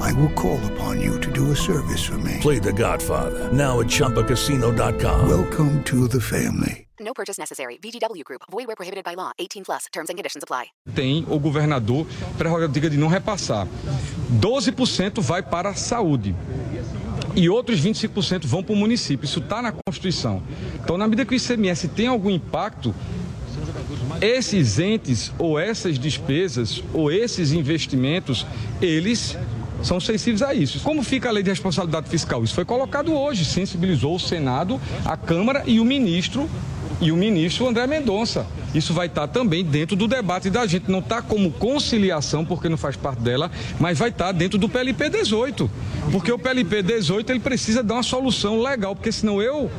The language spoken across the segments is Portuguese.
I will call upon you to do a service for me. Play The Godfather now at ChumbaCasino.com. Welcome to the family. No purchase necessary. VGW Group. Void where prohibited by law. 18 plus. Terms and conditions apply. Tem o governador prerrogativa de não repassar. 12% vai para a saúde. E outros 25% vão para o município. Isso está na Constituição. Então, na medida que o ICMS tem algum impacto, esses entes ou essas despesas ou esses investimentos, eles são sensíveis a isso. Como fica a lei de responsabilidade fiscal? Isso foi colocado hoje, sensibilizou o Senado, a Câmara e o ministro e o ministro André Mendonça. Isso vai estar também dentro do debate da gente. Não está como conciliação, porque não faz parte dela, mas vai estar dentro do PLP 18. Porque o PLP 18 ele precisa dar uma solução legal, porque senão eu,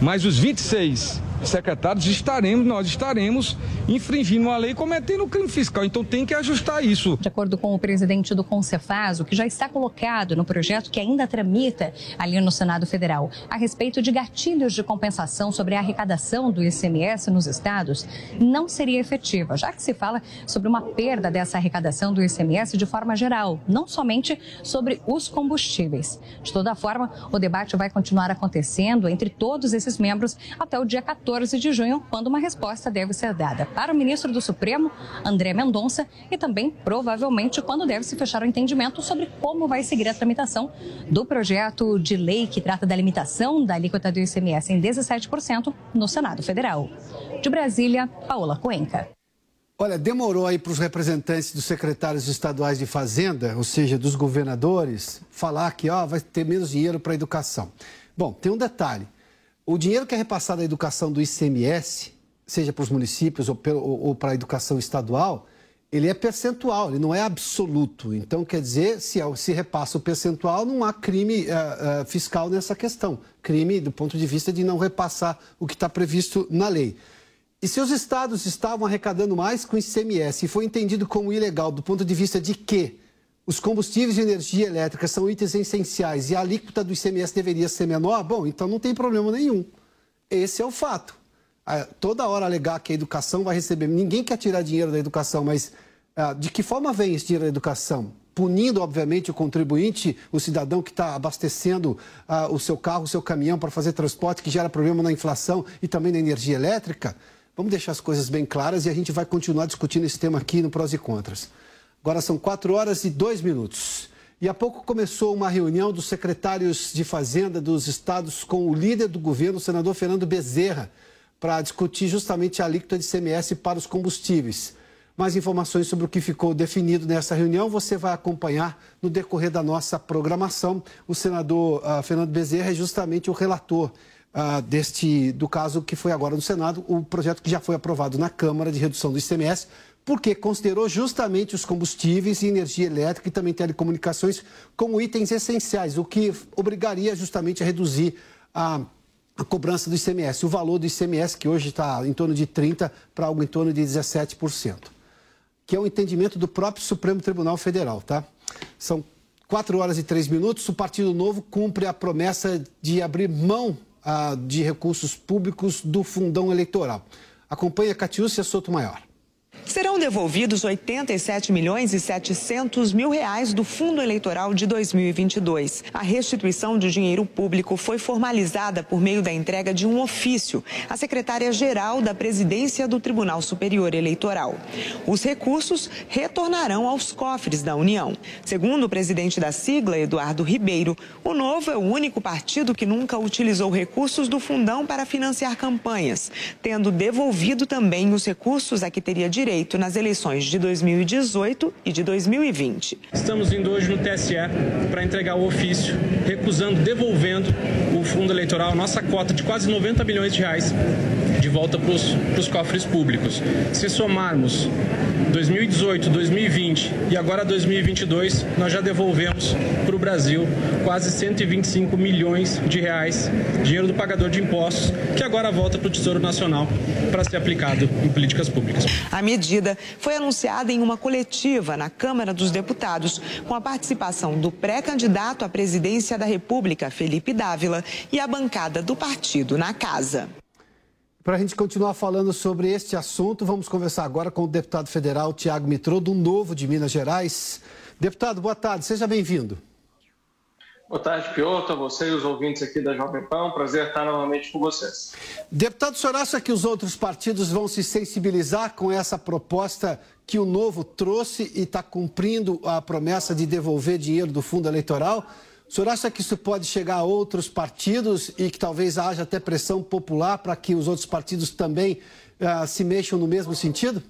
mais os 26 secretários, estaremos, nós estaremos infringindo a lei cometendo crime fiscal. Então tem que ajustar isso. De acordo com o presidente do Concefaz, o que já está colocado no projeto que ainda tramita ali no Senado Federal, a respeito de gatilhos de compensação sobre a arrecadação do ICMS nos estados, não seria efetiva, já que se fala sobre uma perda dessa arrecadação do ICMS de forma geral, não somente sobre os combustíveis. De toda forma, o debate vai continuar acontecendo entre todos esses membros até o dia 14 14 de junho, quando uma resposta deve ser dada para o ministro do Supremo, André Mendonça, e também, provavelmente, quando deve se fechar o entendimento sobre como vai seguir a tramitação do projeto de lei que trata da limitação da alíquota do ICMS em 17% no Senado Federal. De Brasília, Paola Cuenca. Olha, demorou aí para os representantes dos secretários estaduais de Fazenda, ou seja, dos governadores, falar que ó, vai ter menos dinheiro para a educação. Bom, tem um detalhe o dinheiro que é repassado à educação do ICMS, seja para os municípios ou, ou, ou, para a educação estadual, ele é percentual, ele não é absoluto. Então, quer dizer, se, é se repassa o percentual, não há crime uh, uh, fiscal nessa questão. Crime do ponto de vista de não repassar o que está previsto na lei. E se os estados estavam arrecadando mais com o ICMS e foi entendido como ilegal do ponto de vista de que os combustíveis de energia elétrica são itens essenciais e a alíquota do ICMS deveria ser menor, bom, então não tem problema nenhum. Esse é o fato. Toda hora alegar que a educação vai receber. Ninguém quer tirar dinheiro da educação, mas ah, de que forma vem esse dinheiro da educação? Punindo, obviamente, o contribuinte, o cidadão que está abastecendo ah, o seu carro, o seu caminhão para fazer transporte, que gera problema na inflação e também na energia elétrica? Vamos deixar as coisas bem claras e a gente vai continuar discutindo esse tema aqui no Prós e Contras. Agora são 4 horas e 2 minutos. E há pouco começou uma reunião dos secretários de Fazenda dos estados com o líder do governo, o senador Fernando Bezerra, para discutir justamente a alíquota de CMS para os combustíveis. Mais informações sobre o que ficou definido nessa reunião você vai acompanhar no decorrer da nossa programação. O senador uh, Fernando Bezerra é justamente o relator uh, deste do caso que foi agora no Senado, o projeto que já foi aprovado na Câmara de redução do ICMS porque considerou justamente os combustíveis e energia elétrica e também telecomunicações como itens essenciais, o que obrigaria justamente a reduzir a, a cobrança do ICMS, o valor do ICMS, que hoje está em torno de 30% para algo em torno de 17%, que é o um entendimento do próprio Supremo Tribunal Federal, tá? São 4 horas e 3 minutos, o Partido Novo cumpre a promessa de abrir mão ah, de recursos públicos do fundão eleitoral. Acompanhe a Catiúcia Soto Maior. Serão devolvidos 87 milhões e 700 mil reais do Fundo Eleitoral de 2022. A restituição de dinheiro público foi formalizada por meio da entrega de um ofício à secretária-geral da Presidência do Tribunal Superior Eleitoral. Os recursos retornarão aos cofres da União. Segundo o presidente da sigla, Eduardo Ribeiro, o Novo é o único partido que nunca utilizou recursos do fundão para financiar campanhas, tendo devolvido também os recursos a que teria direito nas eleições de 2018 e de 2020. Estamos indo hoje no TSE para entregar o ofício, recusando, devolvendo o fundo eleitoral, nossa cota de quase 90 bilhões de reais de volta para os cofres públicos. Se somarmos 2018, 2020 e agora 2022, nós já devolvemos para o Brasil quase 125 milhões de reais, dinheiro do pagador de impostos, que agora volta para o Tesouro Nacional para ser aplicado em políticas públicas. A medida foi anunciada em uma coletiva na Câmara dos Deputados, com a participação do pré-candidato à presidência da República, Felipe Dávila, e a bancada do partido na casa. Para a gente continuar falando sobre este assunto, vamos conversar agora com o deputado federal Tiago Mitrô, do Novo de Minas Gerais. Deputado, boa tarde, seja bem-vindo. Boa tarde, Piotr, a você e os ouvintes aqui da Jovem Pan. Prazer estar novamente com vocês. Deputado, o senhor acha que os outros partidos vão se sensibilizar com essa proposta que o Novo trouxe e está cumprindo a promessa de devolver dinheiro do fundo eleitoral? O senhor acha que isso pode chegar a outros partidos e que talvez haja até pressão popular para que os outros partidos também uh, se mexam no mesmo sentido?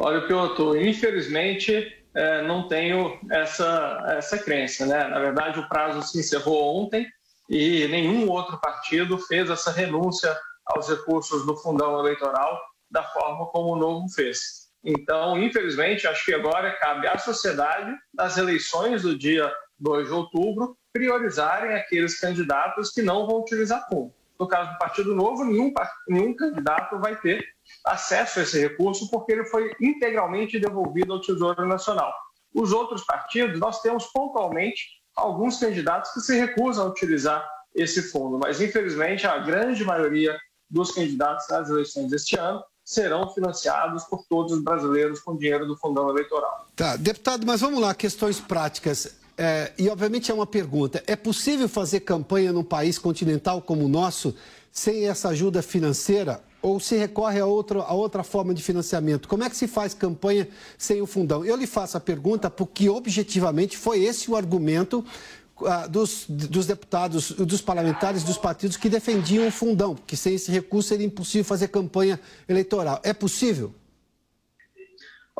Olha, Piotr, infelizmente é, não tenho essa, essa crença. Né? Na verdade, o prazo se encerrou ontem e nenhum outro partido fez essa renúncia aos recursos do fundão eleitoral da forma como o Novo fez. Então, infelizmente, acho que agora cabe à sociedade, nas eleições do dia 2 de outubro, priorizarem aqueles candidatos que não vão utilizar fundo. No caso do Partido Novo, nenhum, nenhum candidato vai ter acesso a esse recurso porque ele foi integralmente devolvido ao Tesouro Nacional. Os outros partidos, nós temos pontualmente alguns candidatos que se recusam a utilizar esse fundo, mas infelizmente a grande maioria dos candidatos nas eleições deste ano serão financiados por todos os brasileiros com dinheiro do fundão eleitoral. Tá, deputado, mas vamos lá, questões práticas. É, e, obviamente, é uma pergunta: é possível fazer campanha num país continental como o nosso sem essa ajuda financeira? Ou se recorre a, outro, a outra forma de financiamento? Como é que se faz campanha sem o fundão? Eu lhe faço a pergunta porque, objetivamente, foi esse o argumento uh, dos, dos deputados, dos parlamentares dos partidos que defendiam o fundão, que sem esse recurso seria impossível fazer campanha eleitoral. É possível?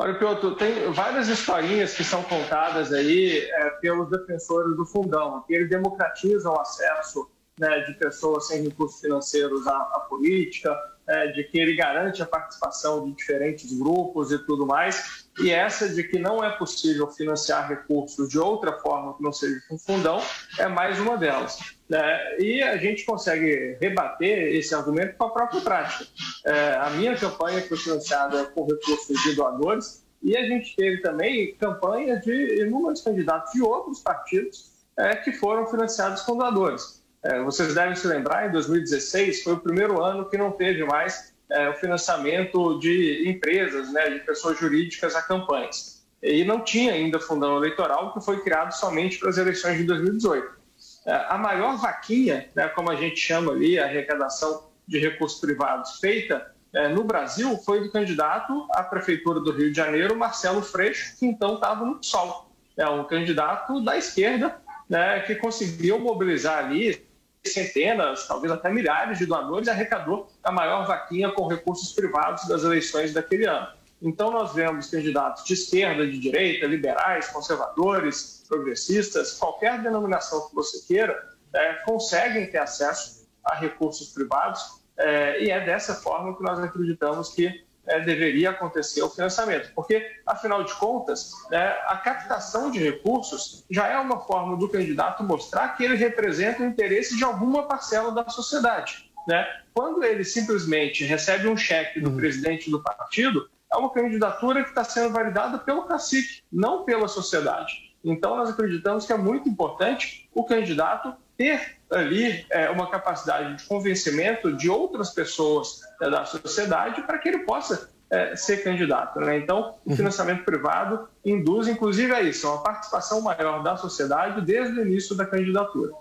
Olha, Piotr, tem várias historinhas que são contadas aí é, pelos defensores do fundão, que eles democratizam o acesso né, de pessoas sem recursos financeiros à, à política, é, de que ele garante a participação de diferentes grupos e tudo mais, e essa de que não é possível financiar recursos de outra forma que não seja com fundão, é mais uma delas. Né? E a gente consegue rebater esse argumento com a própria prática. É, a minha campanha foi financiada com recursos de doadores e a gente teve também campanha de inúmeros candidatos de outros partidos é, que foram financiados com doadores. É, vocês devem se lembrar, em 2016 foi o primeiro ano que não teve mais é, o financiamento de empresas, né, de pessoas jurídicas a campanhas. E não tinha ainda fundão eleitoral, que foi criado somente para as eleições de 2018. É, a maior vaquinha, né, como a gente chama ali, a arrecadação de recursos privados feita é, no Brasil, foi do candidato à Prefeitura do Rio de Janeiro, Marcelo Freixo, que então estava no sol. É um candidato da esquerda né, que conseguiu mobilizar ali centenas, talvez até milhares de doadores arrecadou a maior vaquinha com recursos privados das eleições daquele ano. Então, nós vemos candidatos de esquerda, de direita, liberais, conservadores, progressistas, qualquer denominação que você queira, é, conseguem ter acesso a recursos privados é, e é dessa forma que nós acreditamos que é, deveria acontecer o financiamento. Porque, afinal de contas, é, a captação de recursos já é uma forma do candidato mostrar que ele representa o interesse de alguma parcela da sociedade. Né? Quando ele simplesmente recebe um cheque do uhum. presidente do partido, é uma candidatura que está sendo validada pelo cacique, não pela sociedade. Então, nós acreditamos que é muito importante o candidato ter ali é, uma capacidade de convencimento de outras pessoas é, da sociedade para que ele possa é, ser candidato. Né? Então, o uhum. financiamento privado induz, inclusive, a isso, uma participação maior da sociedade desde o início da candidatura.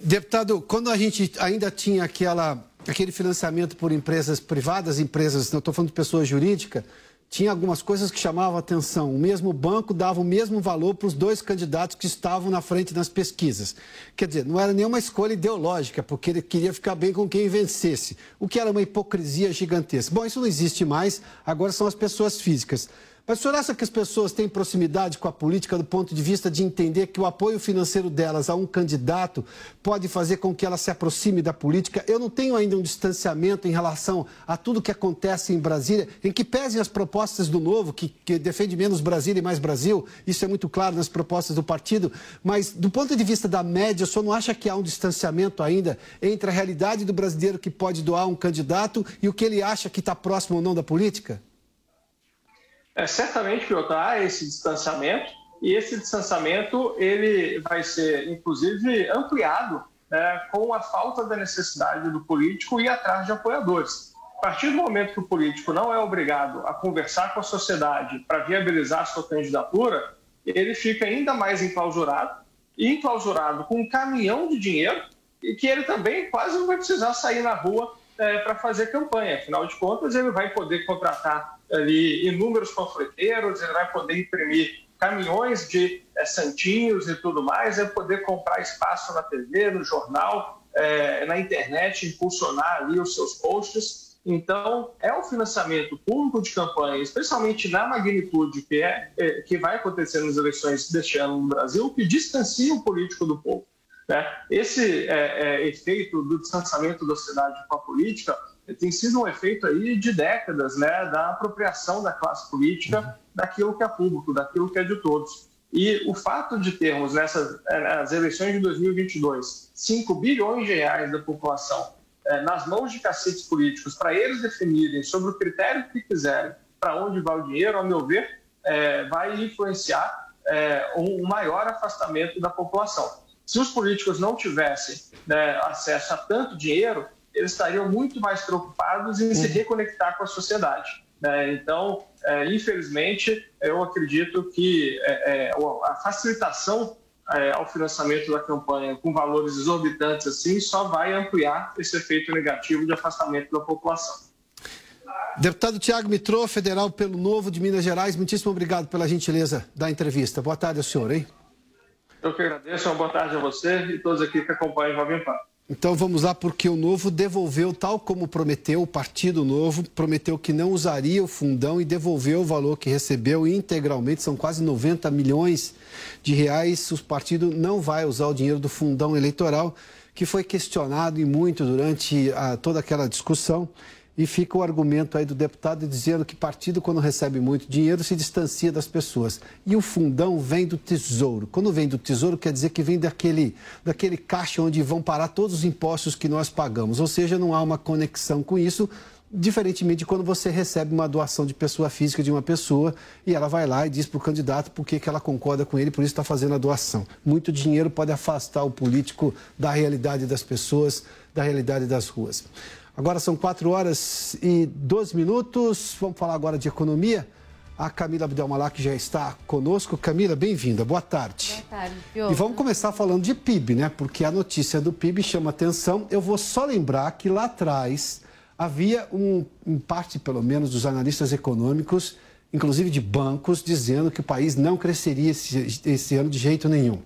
Deputado, quando a gente ainda tinha aquela, aquele financiamento por empresas privadas, empresas, não estou falando de pessoa jurídica, tinha algumas coisas que chamavam a atenção. O mesmo banco dava o mesmo valor para os dois candidatos que estavam na frente nas pesquisas. Quer dizer, não era nenhuma escolha ideológica, porque ele queria ficar bem com quem vencesse, o que era uma hipocrisia gigantesca. Bom, isso não existe mais, agora são as pessoas físicas. Mas o senhor acha que as pessoas têm proximidade com a política do ponto de vista de entender que o apoio financeiro delas a um candidato pode fazer com que ela se aproxime da política? Eu não tenho ainda um distanciamento em relação a tudo que acontece em Brasília, em que pesem as propostas do Novo, que, que defende menos Brasília e mais Brasil, isso é muito claro nas propostas do partido, mas do ponto de vista da média, o senhor não acha que há um distanciamento ainda entre a realidade do brasileiro que pode doar um candidato e o que ele acha que está próximo ou não da política? É, certamente, há esse distanciamento e esse distanciamento ele vai ser, inclusive, ampliado né, com a falta da necessidade do político ir atrás de apoiadores. A partir do momento que o político não é obrigado a conversar com a sociedade para viabilizar a sua candidatura, ele fica ainda mais enclausurado, e enclausurado com um caminhão de dinheiro, e que ele também quase não vai precisar sair na rua é, para fazer campanha. Afinal de contas, ele vai poder contratar ali inúmeros panfleteiros, ele vai poder imprimir caminhões de é, santinhos e tudo mais, vai poder comprar espaço na TV, no jornal, é, na internet, impulsionar ali os seus posts. Então, é um financiamento público de campanha, especialmente na magnitude que, é, é que vai acontecer nas eleições deste ano no Brasil, que distancia o político do povo. Né? Esse é, é, efeito do distanciamento da sociedade com a política tem sido um efeito aí de décadas né, da apropriação da classe política daquilo que é público, daquilo que é de todos. E o fato de termos nessas nas eleições de 2022 5 bilhões de reais da população é, nas mãos de caciques políticos para eles definirem sobre o critério que quiserem para onde vai o dinheiro, ao meu ver, é, vai influenciar é, um maior afastamento da população. Se os políticos não tivessem né, acesso a tanto dinheiro, eles estariam muito mais preocupados em se uhum. reconectar com a sociedade. Né? Então, é, infelizmente, eu acredito que é, é, a facilitação é, ao financiamento da campanha com valores exorbitantes assim só vai ampliar esse efeito negativo de afastamento da população. Deputado Tiago Mitrô, federal pelo Novo de Minas Gerais, muitíssimo obrigado pela gentileza da entrevista. Boa tarde ao senhor, hein? Eu que agradeço, uma boa tarde a você e todos aqui que acompanham o Jovem Pan. Então vamos lá, porque o Novo devolveu, tal como prometeu, o Partido Novo prometeu que não usaria o fundão e devolveu o valor que recebeu integralmente, são quase 90 milhões de reais. O partido não vai usar o dinheiro do fundão eleitoral, que foi questionado e muito durante a, toda aquela discussão. E fica o argumento aí do deputado dizendo que partido, quando recebe muito dinheiro, se distancia das pessoas. E o fundão vem do tesouro. Quando vem do tesouro, quer dizer que vem daquele, daquele caixa onde vão parar todos os impostos que nós pagamos. Ou seja, não há uma conexão com isso, diferentemente de quando você recebe uma doação de pessoa física de uma pessoa e ela vai lá e diz para o candidato por que ela concorda com ele, por isso está fazendo a doação. Muito dinheiro pode afastar o político da realidade das pessoas, da realidade das ruas. Agora são 4 horas e 12 minutos. Vamos falar agora de economia. A Camila Abdelmalak já está conosco. Camila, bem-vinda. Boa tarde. Boa tarde, E vamos começar falando de PIB, né? Porque a notícia do PIB chama atenção. Eu vou só lembrar que lá atrás havia um, em parte, pelo menos, dos analistas econômicos, inclusive de bancos, dizendo que o país não cresceria esse, esse ano de jeito nenhum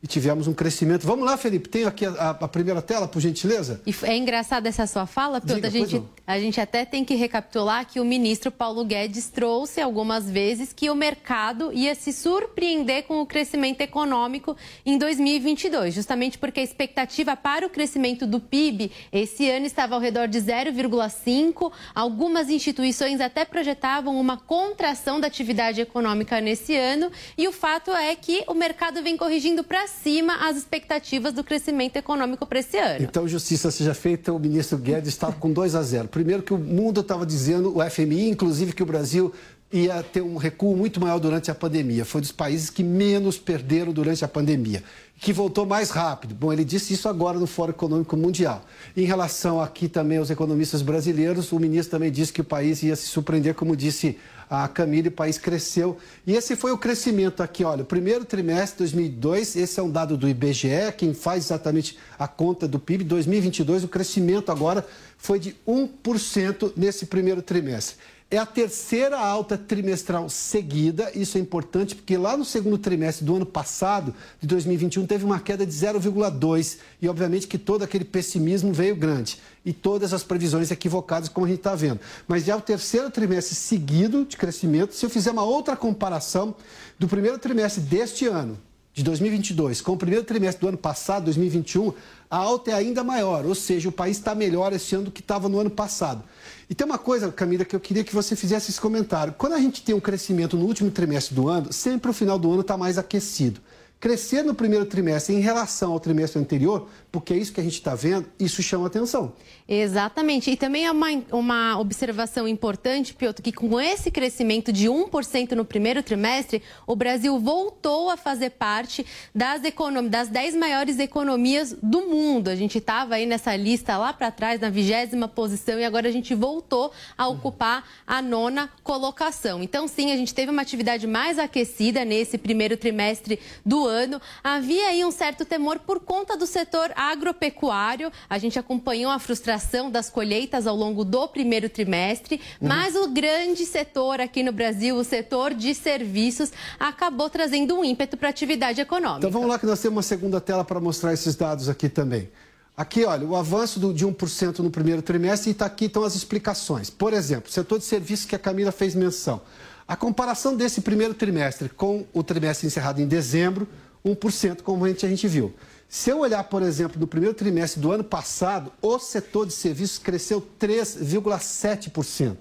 e tivemos um crescimento. Vamos lá, Felipe, tem aqui a, a primeira tela, por gentileza? E é engraçada essa sua fala, porque a, gente, a gente até tem que recapitular que o ministro Paulo Guedes trouxe algumas vezes que o mercado ia se surpreender com o crescimento econômico em 2022, justamente porque a expectativa para o crescimento do PIB esse ano estava ao redor de 0,5. Algumas instituições até projetavam uma contração da atividade econômica nesse ano, e o fato é que o mercado vem corrigindo para acima as expectativas do crescimento econômico para esse ano. Então, justiça seja feita, o ministro Guedes está com 2 a 0. Primeiro que o mundo estava dizendo, o FMI, inclusive, que o Brasil ia ter um recuo muito maior durante a pandemia. Foi dos países que menos perderam durante a pandemia. que voltou mais rápido. Bom, ele disse isso agora no Fórum Econômico Mundial. Em relação aqui também aos economistas brasileiros, o ministro também disse que o país ia se surpreender, como disse a Camille, o país cresceu. E esse foi o crescimento aqui, olha, o primeiro trimestre de 2002, esse é um dado do IBGE, quem faz exatamente a conta do PIB, 2022, o crescimento agora foi de 1% nesse primeiro trimestre. É a terceira alta trimestral seguida, isso é importante porque lá no segundo trimestre do ano passado, de 2021, teve uma queda de 0,2 e obviamente que todo aquele pessimismo veio grande e todas as previsões equivocadas, como a gente está vendo. Mas já é o terceiro trimestre seguido de crescimento. Se eu fizer uma outra comparação do primeiro trimestre deste ano, de 2022 com o primeiro trimestre do ano passado, 2021, a alta é ainda maior, ou seja, o país está melhor esse ano do que estava no ano passado. E tem uma coisa, Camila, que eu queria que você fizesse esse comentário. Quando a gente tem um crescimento no último trimestre do ano, sempre o final do ano está mais aquecido. Crescer no primeiro trimestre em relação ao trimestre anterior porque é isso que a gente está vendo, isso chama atenção. Exatamente. E também é uma, uma observação importante, Piotr, que com esse crescimento de 1% no primeiro trimestre, o Brasil voltou a fazer parte das, econom... das 10 maiores economias do mundo. A gente estava aí nessa lista lá para trás, na vigésima posição, e agora a gente voltou a ocupar a nona colocação. Então, sim, a gente teve uma atividade mais aquecida nesse primeiro trimestre do ano. Havia aí um certo temor por conta do setor agropecuário. A gente acompanhou a frustração das colheitas ao longo do primeiro trimestre, uhum. mas o grande setor aqui no Brasil, o setor de serviços, acabou trazendo um ímpeto para a atividade econômica. Então vamos lá que nós temos uma segunda tela para mostrar esses dados aqui também. Aqui, olha, o avanço do, de 1% no primeiro trimestre e tá aqui estão as explicações. Por exemplo, setor de serviços que a Camila fez menção. A comparação desse primeiro trimestre com o trimestre encerrado em dezembro, 1%, como a gente, a gente viu. Se eu olhar, por exemplo, no primeiro trimestre do ano passado, o setor de serviços cresceu 3,7%.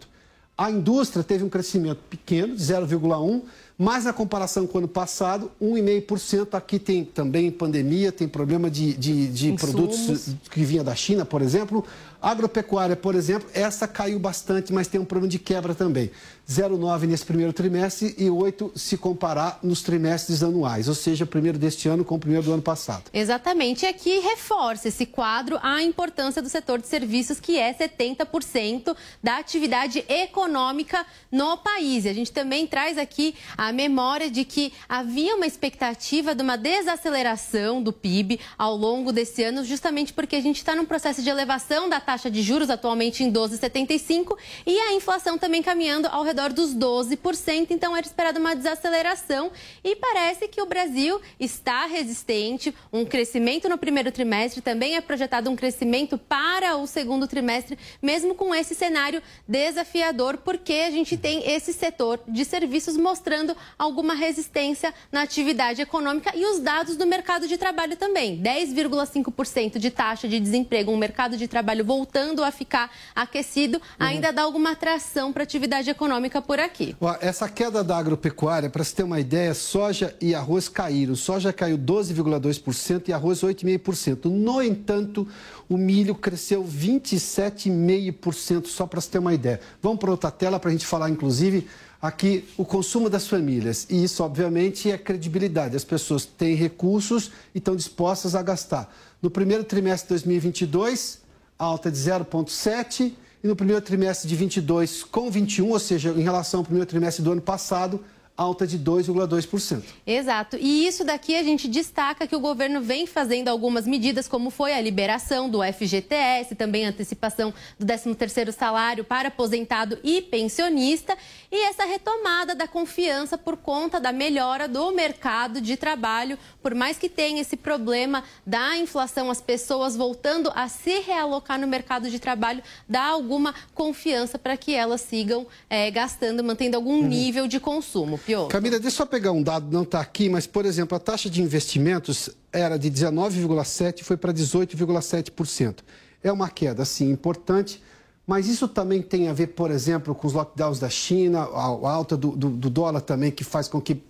A indústria teve um crescimento pequeno, de 0,1%, mas na comparação com o ano passado, 1,5%. Aqui tem também pandemia, tem problema de, de, de produtos que vinha da China, por exemplo. Agropecuária, por exemplo, essa caiu bastante, mas tem um problema de quebra também. 0,9 nesse primeiro trimestre e 8 se comparar nos trimestres anuais, ou seja, primeiro deste ano com o primeiro do ano passado. Exatamente. E aqui reforça esse quadro a importância do setor de serviços, que é 70% da atividade econômica no país. E a gente também traz aqui a memória de que havia uma expectativa de uma desaceleração do PIB ao longo desse ano, justamente porque a gente está num processo de elevação da taxa de juros, atualmente em 12,75, e a inflação também caminhando ao redor dos 12%. Então, era esperada uma desaceleração e parece que o Brasil está resistente. Um crescimento no primeiro trimestre também é projetado um crescimento para o segundo trimestre, mesmo com esse cenário desafiador, porque a gente tem esse setor de serviços mostrando alguma resistência na atividade econômica e os dados do mercado de trabalho também. 10,5% de taxa de desemprego, um mercado de trabalho voltando voltando a ficar aquecido, ainda uhum. dá alguma atração para a atividade econômica por aqui. Essa queda da agropecuária, para se ter uma ideia, soja e arroz caíram. Soja caiu 12,2% e arroz 8,5%. No entanto, o milho cresceu 27,5%, só para se ter uma ideia. Vamos para outra tela para a gente falar, inclusive, aqui o consumo das famílias. E isso, obviamente, é credibilidade. As pessoas têm recursos e estão dispostas a gastar. No primeiro trimestre de 2022, alta de 0,7%, e no primeiro trimestre de 22 com 21, ou seja, em relação ao primeiro trimestre do ano passado, alta de 2,2%. Exato. E isso daqui a gente destaca que o governo vem fazendo algumas medidas, como foi a liberação do FGTS, também a antecipação do 13º salário para aposentado e pensionista, e essa retomada da confiança por conta da melhora do mercado de trabalho, por mais que tenha esse problema da inflação, as pessoas voltando a se realocar no mercado de trabalho, dá alguma confiança para que elas sigam é, gastando, mantendo algum uhum. nível de consumo. Camila, deixa eu só pegar um dado, não está aqui, mas, por exemplo, a taxa de investimentos era de 19,7% e foi para 18,7%. É uma queda, sim, importante, mas isso também tem a ver, por exemplo, com os lockdowns da China, a alta do, do, do dólar também, que faz com que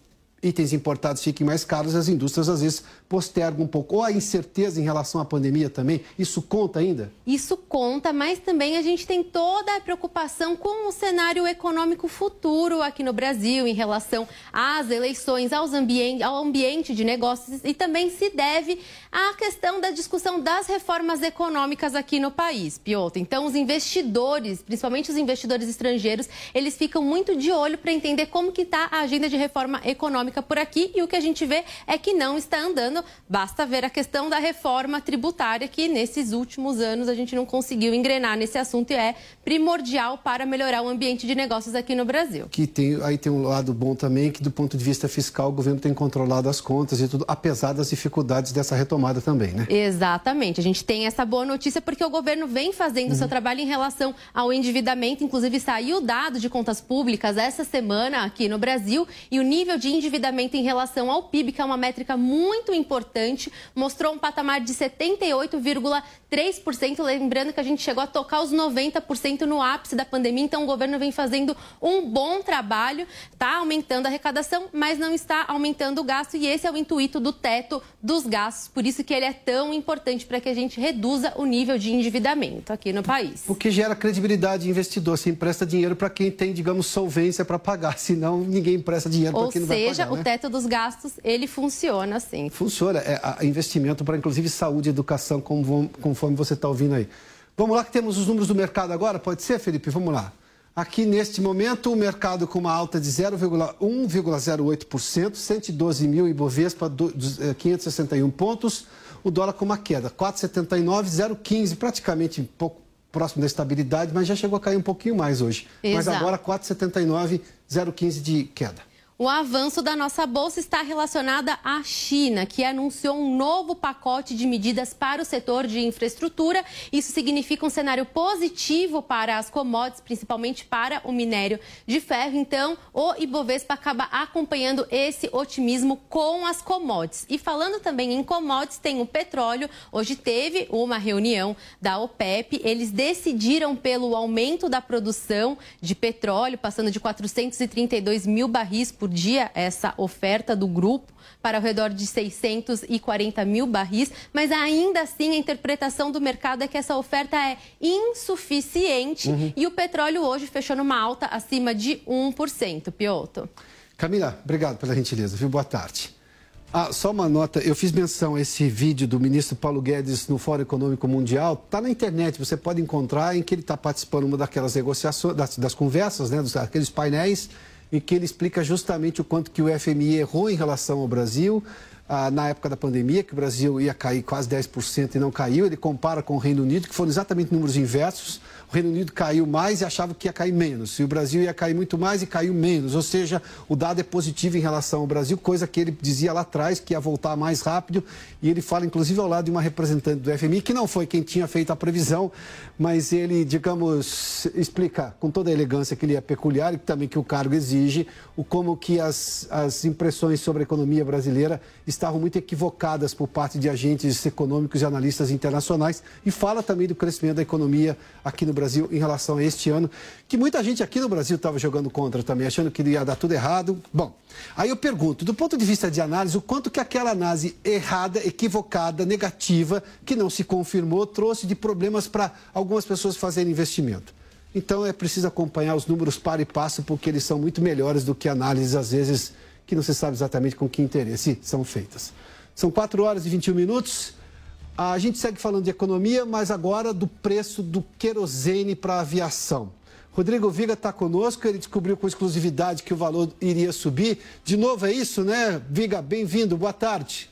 itens importados fiquem mais caros, as indústrias às vezes postergam um pouco. Ou a incerteza em relação à pandemia também, isso conta ainda? Isso conta, mas também a gente tem toda a preocupação com o cenário econômico futuro aqui no Brasil em relação às eleições, aos ambien ao ambiente de negócios e também se deve à questão da discussão das reformas econômicas aqui no país, Piotr. Então, os investidores, principalmente os investidores estrangeiros, eles ficam muito de olho para entender como que está a agenda de reforma econômica por aqui e o que a gente vê é que não está andando. Basta ver a questão da reforma tributária, que nesses últimos anos a gente não conseguiu engrenar nesse assunto e é primordial para melhorar o ambiente de negócios aqui no Brasil. Que tem, aí tem um lado bom também, que do ponto de vista fiscal o governo tem controlado as contas e tudo, apesar das dificuldades dessa retomada também, né? Exatamente. A gente tem essa boa notícia porque o governo vem fazendo o uhum. seu trabalho em relação ao endividamento. Inclusive, saiu o dado de contas públicas essa semana aqui no Brasil e o nível de endividamento endividamento em relação ao PIB, que é uma métrica muito importante, mostrou um patamar de 78,3%. Lembrando que a gente chegou a tocar os 90% no ápice da pandemia, então o governo vem fazendo um bom trabalho, está aumentando a arrecadação, mas não está aumentando o gasto, e esse é o intuito do teto dos gastos. Por isso que ele é tão importante para que a gente reduza o nível de endividamento aqui no país. Porque gera credibilidade investidor. Você empresta dinheiro para quem tem, digamos, solvência para pagar, senão ninguém empresta dinheiro para quem não vai pagar o né? teto dos gastos, ele funciona assim. Funciona. É investimento para, inclusive, saúde e educação, conforme você está ouvindo aí. Vamos lá que temos os números do mercado agora, pode ser, Felipe? Vamos lá. Aqui, neste momento, o mercado com uma alta de 0,1,08%, 112 mil Ibovespa, 561 pontos. O dólar com uma queda, 4,79, 0,15, praticamente um pouco próximo da estabilidade, mas já chegou a cair um pouquinho mais hoje. Exato. Mas agora 4,79, 0,15 de queda. O avanço da nossa bolsa está relacionada à China, que anunciou um novo pacote de medidas para o setor de infraestrutura. Isso significa um cenário positivo para as commodities, principalmente para o minério de ferro. Então, o Ibovespa acaba acompanhando esse otimismo com as commodities. E falando também em commodities, tem o petróleo. Hoje teve uma reunião da OPEP. Eles decidiram pelo aumento da produção de petróleo, passando de 432 mil barris por por dia essa oferta do grupo para ao redor de 640 mil barris, mas ainda assim a interpretação do mercado é que essa oferta é insuficiente uhum. e o petróleo hoje fechou numa alta acima de 1%. Pioto. Camila, obrigado pela gentileza, viu? Boa tarde. Ah, só uma nota, eu fiz menção a esse vídeo do ministro Paulo Guedes no Fórum Econômico Mundial, está na internet, você pode encontrar em que ele está participando uma daquelas negociações, das, das conversas, né, dos, aqueles painéis em que ele explica justamente o quanto que o FMI errou em relação ao Brasil, ah, na época da pandemia, que o Brasil ia cair quase 10% e não caiu. Ele compara com o Reino Unido, que foram exatamente números inversos. O Reino Unido caiu mais e achava que ia cair menos. E o Brasil ia cair muito mais e caiu menos. Ou seja, o dado é positivo em relação ao Brasil, coisa que ele dizia lá atrás que ia voltar mais rápido. E ele fala, inclusive, ao lado de uma representante do FMI, que não foi quem tinha feito a previsão, mas ele, digamos, explica com toda a elegância que ele é peculiar e também que o cargo exige, o como que as, as impressões sobre a economia brasileira estavam muito equivocadas por parte de agentes econômicos e analistas internacionais e fala também do crescimento da economia aqui no Brasil em relação a este ano, que muita gente aqui no Brasil estava jogando contra também, achando que ia dar tudo errado. Bom, aí eu pergunto, do ponto de vista de análise, o quanto que aquela análise errada, equivocada, negativa, que não se confirmou, trouxe de problemas para algumas pessoas fazerem investimento. Então é preciso acompanhar os números para e passo, porque eles são muito melhores do que análises, às vezes, que não se sabe exatamente com que interesse são feitas. São 4 horas e 21 minutos. A gente segue falando de economia, mas agora do preço do querosene para a aviação. Rodrigo Viga está conosco, ele descobriu com exclusividade que o valor iria subir. De novo, é isso, né? Viga, bem-vindo, boa tarde.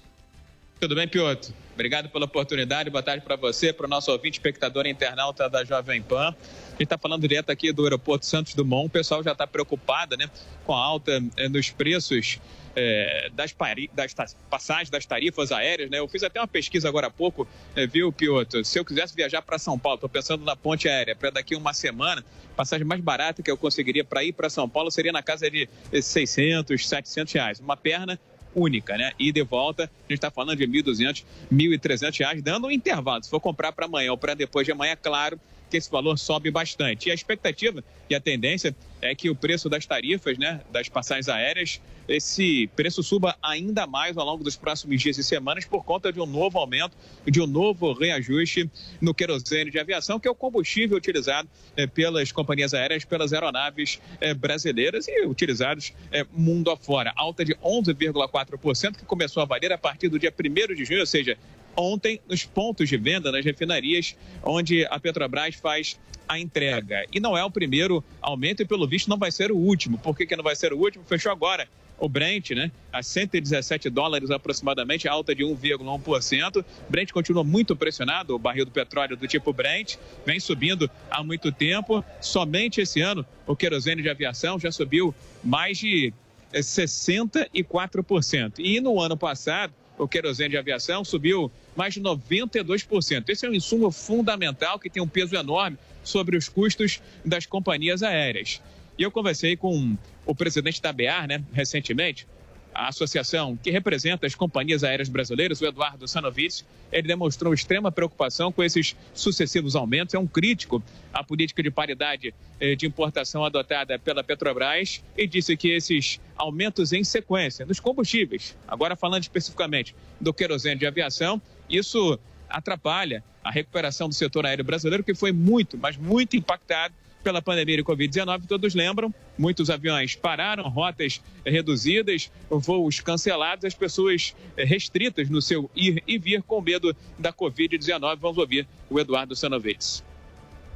Tudo bem, Piotr? Obrigado pela oportunidade. Boa tarde para você, para o nosso ouvinte, espectador internauta da Jovem Pan. A gente está falando direto aqui do aeroporto Santos Dumont. O pessoal já está preocupado né, com a alta eh, nos preços é, das, das passagens, das tarifas aéreas. Né? Eu fiz até uma pesquisa agora há pouco, é, viu, Piotr? Se eu quisesse viajar para São Paulo, estou pensando na ponte aérea, para daqui uma semana, passagem mais barata que eu conseguiria para ir para São Paulo seria na casa de 600, 700 reais. Uma perna única, né? E de volta, a gente está falando de 1.200, 1.300 reais, dando um intervalo. Se for comprar para amanhã ou para depois de amanhã, é claro que esse valor sobe bastante. E a expectativa e a tendência é que o preço das tarifas, né, das passagens aéreas, esse preço suba ainda mais ao longo dos próximos dias e semanas por conta de um novo aumento, de um novo reajuste no querosene de aviação, que é o combustível utilizado eh, pelas companhias aéreas, pelas aeronaves eh, brasileiras e utilizados eh, mundo afora. Alta de 11,4%, que começou a valer a partir do dia 1 de junho, ou seja, ontem nos pontos de venda, nas refinarias, onde a Petrobras faz a entrega. E não é o primeiro aumento e, pelo visto, não vai ser o último. Por que, que não vai ser o último? Fechou agora o Brent, né, a 117 dólares aproximadamente, alta de 1,1%. Brent continua muito pressionado, o barril do petróleo do tipo Brent vem subindo há muito tempo. Somente esse ano, o querosene de aviação já subiu mais de 64%. E no ano passado, o querosene de aviação subiu mais de 92%. Esse é um insumo fundamental que tem um peso enorme sobre os custos das companhias aéreas. E eu conversei com o presidente da BEAR, né, recentemente, a associação que representa as companhias aéreas brasileiras, o Eduardo Sanovitz, ele demonstrou extrema preocupação com esses sucessivos aumentos. É um crítico à política de paridade eh, de importação adotada pela Petrobras e disse que esses aumentos em sequência nos combustíveis, agora falando especificamente do querosene de aviação, isso atrapalha a recuperação do setor aéreo brasileiro, que foi muito, mas muito impactado pela pandemia de Covid-19, todos lembram, muitos aviões pararam, rotas reduzidas, voos cancelados, as pessoas restritas no seu ir e vir com medo da Covid-19. Vamos ouvir o Eduardo Sanovites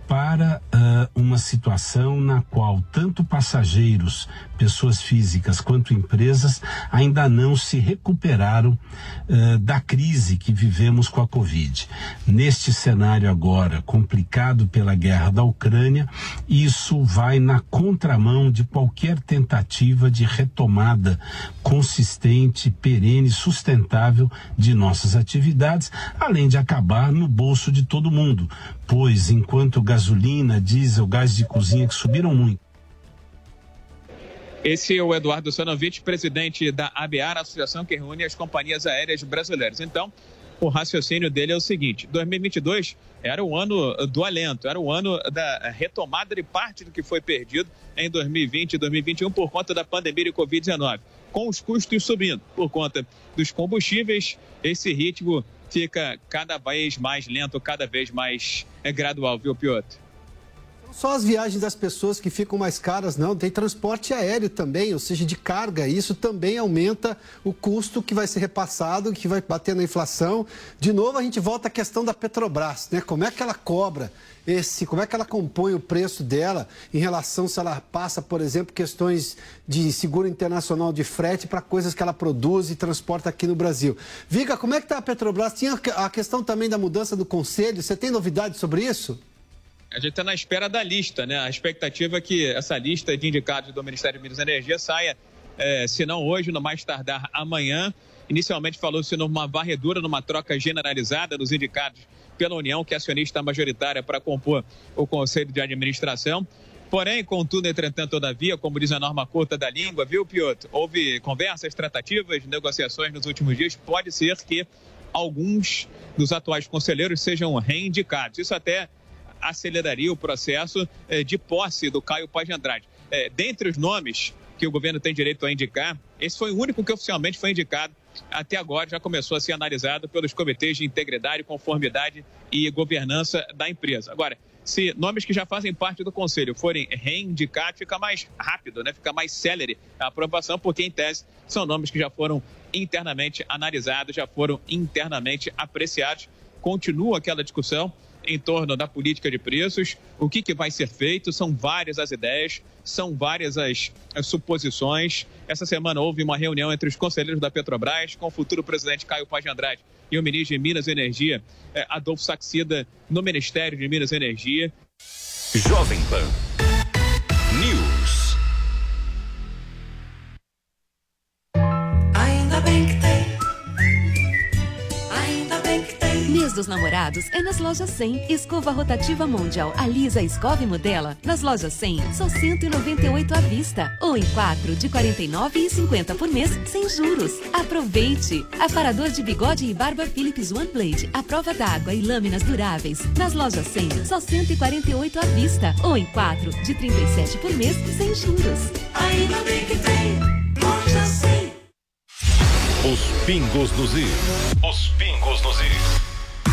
para uh, uma situação na qual tanto passageiros, pessoas físicas, quanto empresas ainda não se recuperaram uh, da crise que vivemos com a Covid. Neste cenário agora complicado pela guerra da Ucrânia, isso vai na contramão de qualquer tentativa de retomada consistente, perene, sustentável de nossas atividades, além de acabar no bolso de todo mundo, pois enquanto gasolina, diesel, gás de cozinha que subiram muito. Esse é o Eduardo Sanovich, presidente da ABAR, associação que reúne as companhias aéreas brasileiras. Então, o raciocínio dele é o seguinte: 2022 era o ano do alento, era o ano da retomada de parte do que foi perdido em 2020 e 2021 por conta da pandemia de Covid-19. Com os custos subindo por conta dos combustíveis, esse ritmo fica cada vez mais lento, cada vez mais é, gradual, viu, Piotr? Só as viagens das pessoas que ficam mais caras, não. Tem transporte aéreo também, ou seja, de carga. Isso também aumenta o custo que vai ser repassado, que vai bater na inflação. De novo, a gente volta à questão da Petrobras, né? Como é que ela cobra esse, como é que ela compõe o preço dela em relação se ela passa, por exemplo, questões de seguro internacional de frete para coisas que ela produz e transporta aqui no Brasil. Viga, como é que está a Petrobras? Tinha a questão também da mudança do conselho. Você tem novidades sobre isso? A gente está na espera da lista, né? A expectativa é que essa lista de indicados do Ministério de Minas e Energia saia, é, se não hoje, no mais tardar amanhã. Inicialmente falou-se numa varredura, numa troca generalizada dos indicados pela União, que é acionista majoritária para compor o Conselho de Administração. Porém, contudo, entretanto, todavia, como diz a norma curta da língua, viu, Piotr? Houve conversas, tratativas, negociações nos últimos dias. Pode ser que alguns dos atuais conselheiros sejam reindicados. Isso até aceleraria o processo eh, de posse do Caio Paz de Andrade. Eh, dentre os nomes que o governo tem direito a indicar, esse foi o único que oficialmente foi indicado até agora, já começou a ser analisado pelos comitês de integridade, conformidade e governança da empresa. Agora, se nomes que já fazem parte do conselho forem reindicados, fica mais rápido, né? fica mais célere a aprovação, porque, em tese, são nomes que já foram internamente analisados, já foram internamente apreciados. Continua aquela discussão em torno da política de preços, o que, que vai ser feito, são várias as ideias, são várias as, as, suposições. Essa semana houve uma reunião entre os conselheiros da Petrobras com o futuro presidente Caio Paz de Andrade e o ministro de Minas e Energia, eh, Adolfo Saxida, no Ministério de Minas e Energia. Jovem Pan dos namorados é nas lojas 100. Escova rotativa Mundial Alisa Escove Modela. Nas lojas 100, só 198 à vista. Ou em 4 de 49,50 por mês, sem juros. Aproveite! Aparador de bigode e barba Philips One Blade. A prova d'água e lâminas duráveis. Nas lojas 100, só 148 à vista. Ou em 4 de 37 por mês, sem juros. Ainda bem que tem loja 100. Os pingos nos is. Os pingos nos is.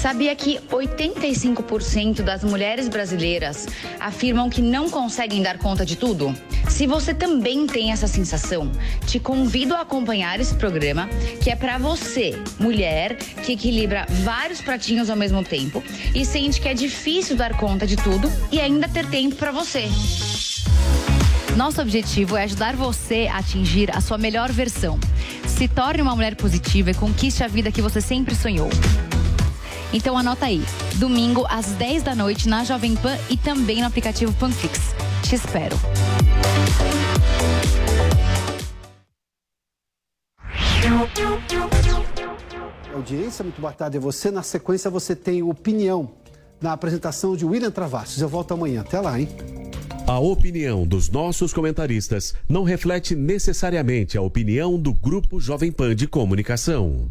Sabia que 85% das mulheres brasileiras afirmam que não conseguem dar conta de tudo? Se você também tem essa sensação, te convido a acompanhar esse programa que é para você, mulher que equilibra vários pratinhos ao mesmo tempo e sente que é difícil dar conta de tudo e ainda ter tempo para você. Nosso objetivo é ajudar você a atingir a sua melhor versão. Se torne uma mulher positiva e conquiste a vida que você sempre sonhou. Então anota aí, domingo às 10 da noite na Jovem Pan e também no aplicativo Panflix. Te espero. Audiência, muito boa tarde a você. Na sequência, você tem opinião na apresentação de William Travassos. Eu volto amanhã. Até lá, hein? A opinião dos nossos comentaristas não reflete necessariamente a opinião do Grupo Jovem Pan de Comunicação.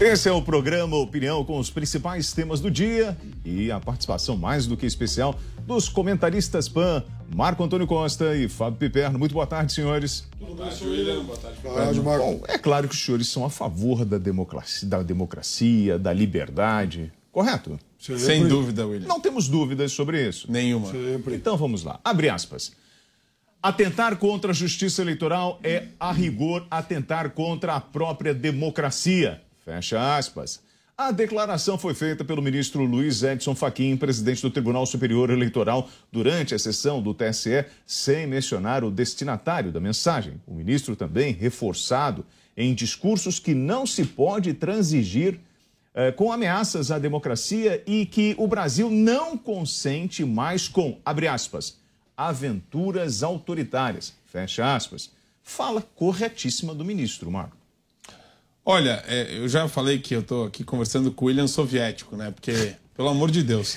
Esse é o programa Opinião com os principais temas do dia e a participação mais do que especial dos comentaristas PAN, Marco Antônio Costa e Fábio Piperno. Muito boa tarde, senhores. Boa tarde, William. Boa tarde, Boa tarde, Marco. Bom, é claro que os senhores são a favor da democracia, da, democracia, da liberdade, correto? Sempre. Sem dúvida, William. Não temos dúvidas sobre isso. Nenhuma. Sempre. Então vamos lá. Abre aspas. Atentar contra a justiça eleitoral é, a rigor, atentar contra a própria democracia. Fecha aspas. A declaração foi feita pelo ministro Luiz Edson Fachin, presidente do Tribunal Superior Eleitoral, durante a sessão do TSE, sem mencionar o destinatário da mensagem. O ministro também reforçado em discursos que não se pode transigir eh, com ameaças à democracia e que o Brasil não consente mais com, abre aspas, aventuras autoritárias, fecha aspas. Fala corretíssima do ministro, Marco. Olha, é, eu já falei que eu estou aqui conversando com o William soviético, né? Porque, pelo amor de Deus.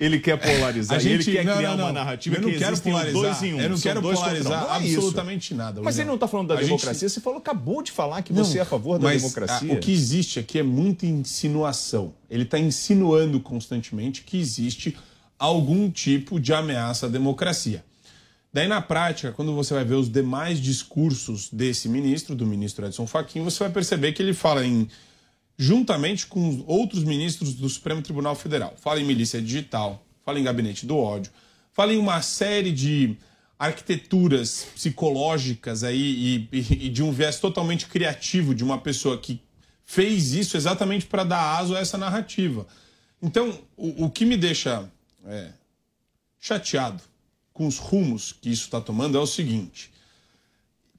Ele quer polarizar, gente, ele quer não, criar não, não. uma narrativa eu não que quero polarizar, dois em um. Eu não quero polarizar não é absolutamente nada. Mas ele não está falando da a democracia, gente... você falou, acabou de falar que você é a favor da democracia. A, o que existe aqui é muita insinuação. Ele está insinuando constantemente que existe algum tipo de ameaça à democracia. Daí, na prática, quando você vai ver os demais discursos desse ministro, do ministro Edson Fachin, você vai perceber que ele fala em juntamente com outros ministros do Supremo Tribunal Federal. Fala em milícia digital, fala em gabinete do ódio, fala em uma série de arquiteturas psicológicas aí e, e, e de um viés totalmente criativo de uma pessoa que fez isso exatamente para dar aso a essa narrativa. Então, o, o que me deixa é, chateado com os rumos que isso está tomando é o seguinte.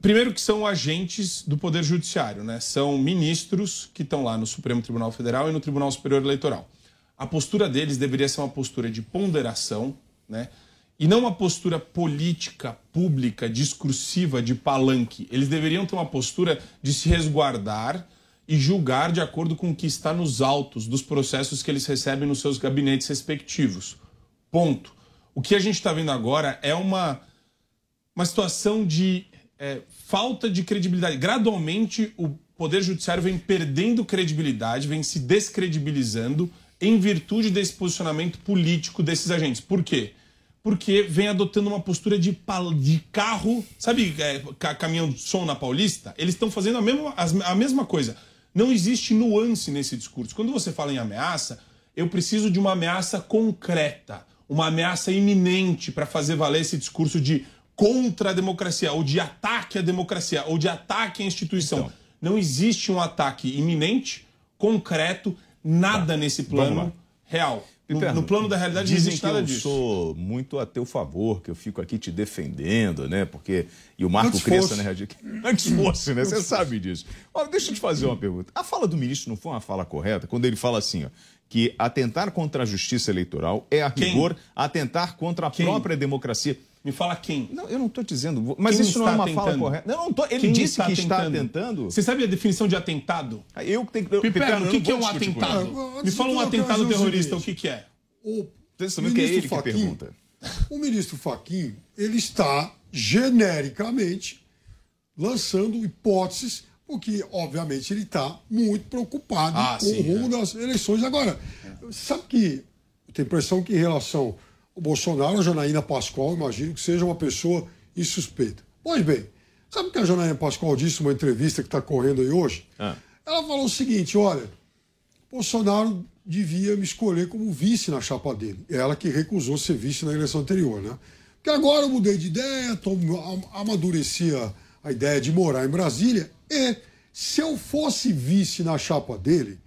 Primeiro que são agentes do Poder Judiciário, né? São ministros que estão lá no Supremo Tribunal Federal e no Tribunal Superior Eleitoral. A postura deles deveria ser uma postura de ponderação, né? E não uma postura política, pública, discursiva, de palanque. Eles deveriam ter uma postura de se resguardar e julgar de acordo com o que está nos autos dos processos que eles recebem nos seus gabinetes respectivos. Ponto. O que a gente está vendo agora é uma, uma situação de é, falta de credibilidade. Gradualmente, o Poder Judiciário vem perdendo credibilidade, vem se descredibilizando em virtude desse posicionamento político desses agentes. Por quê? Porque vem adotando uma postura de, de carro, sabe, é, caminhão de som na Paulista? Eles estão fazendo a mesma, a mesma coisa. Não existe nuance nesse discurso. Quando você fala em ameaça, eu preciso de uma ameaça concreta, uma ameaça iminente para fazer valer esse discurso de contra a democracia, ou de ataque à democracia, ou de ataque à instituição. Então, Não existe um ataque iminente, concreto, nada tá. nesse plano real. No, no, plano da realidade Dizem não existe nada eu disso. sou muito a teu favor, que eu fico aqui te defendendo, né? Porque. E o Marco Cresça, né, Radir? Antes fosse, né? Você sabe disso. Ó, deixa eu te fazer uma pergunta. A fala do ministro não foi uma fala correta quando ele fala assim, ó, que atentar contra a justiça eleitoral é, a rigor, Quem? atentar contra a Quem? própria democracia. Me fala quem. Não, eu não estou dizendo. Mas quem isso não é uma tentando? fala correta. Não, não tô, ele quem disse está que tentando? está tentando. Você sabe a definição de atentado? Eu tenho que. Piperno, o que, que é um atentado? Me fala um atentado terrorista, o que, que é? O Pensamento que é ele que pergunta. O ministro Faquim, ele está genericamente lançando hipóteses, porque, obviamente, ele está muito preocupado Ah, com sim, o rumo é. das eleições. Agora, sabe que eu tenho a impressão que, em relação ao Bolsonaro, a Janaína Pascoal, imagino que seja uma pessoa insuspeita. Pois bem, sabe o que a Janaína Pascoal disse numa entrevista que está correndo aí hoje? Ah. Ela falou o seguinte: olha, Bolsonaro devia me escolher como vice na chapa dele. Ela que recusou ser vice na eleição anterior, né? Porque agora eu mudei de ideia, tô, am- amadureci a, a ideia de morar em Brasília. E se eu fosse vice na chapa dele,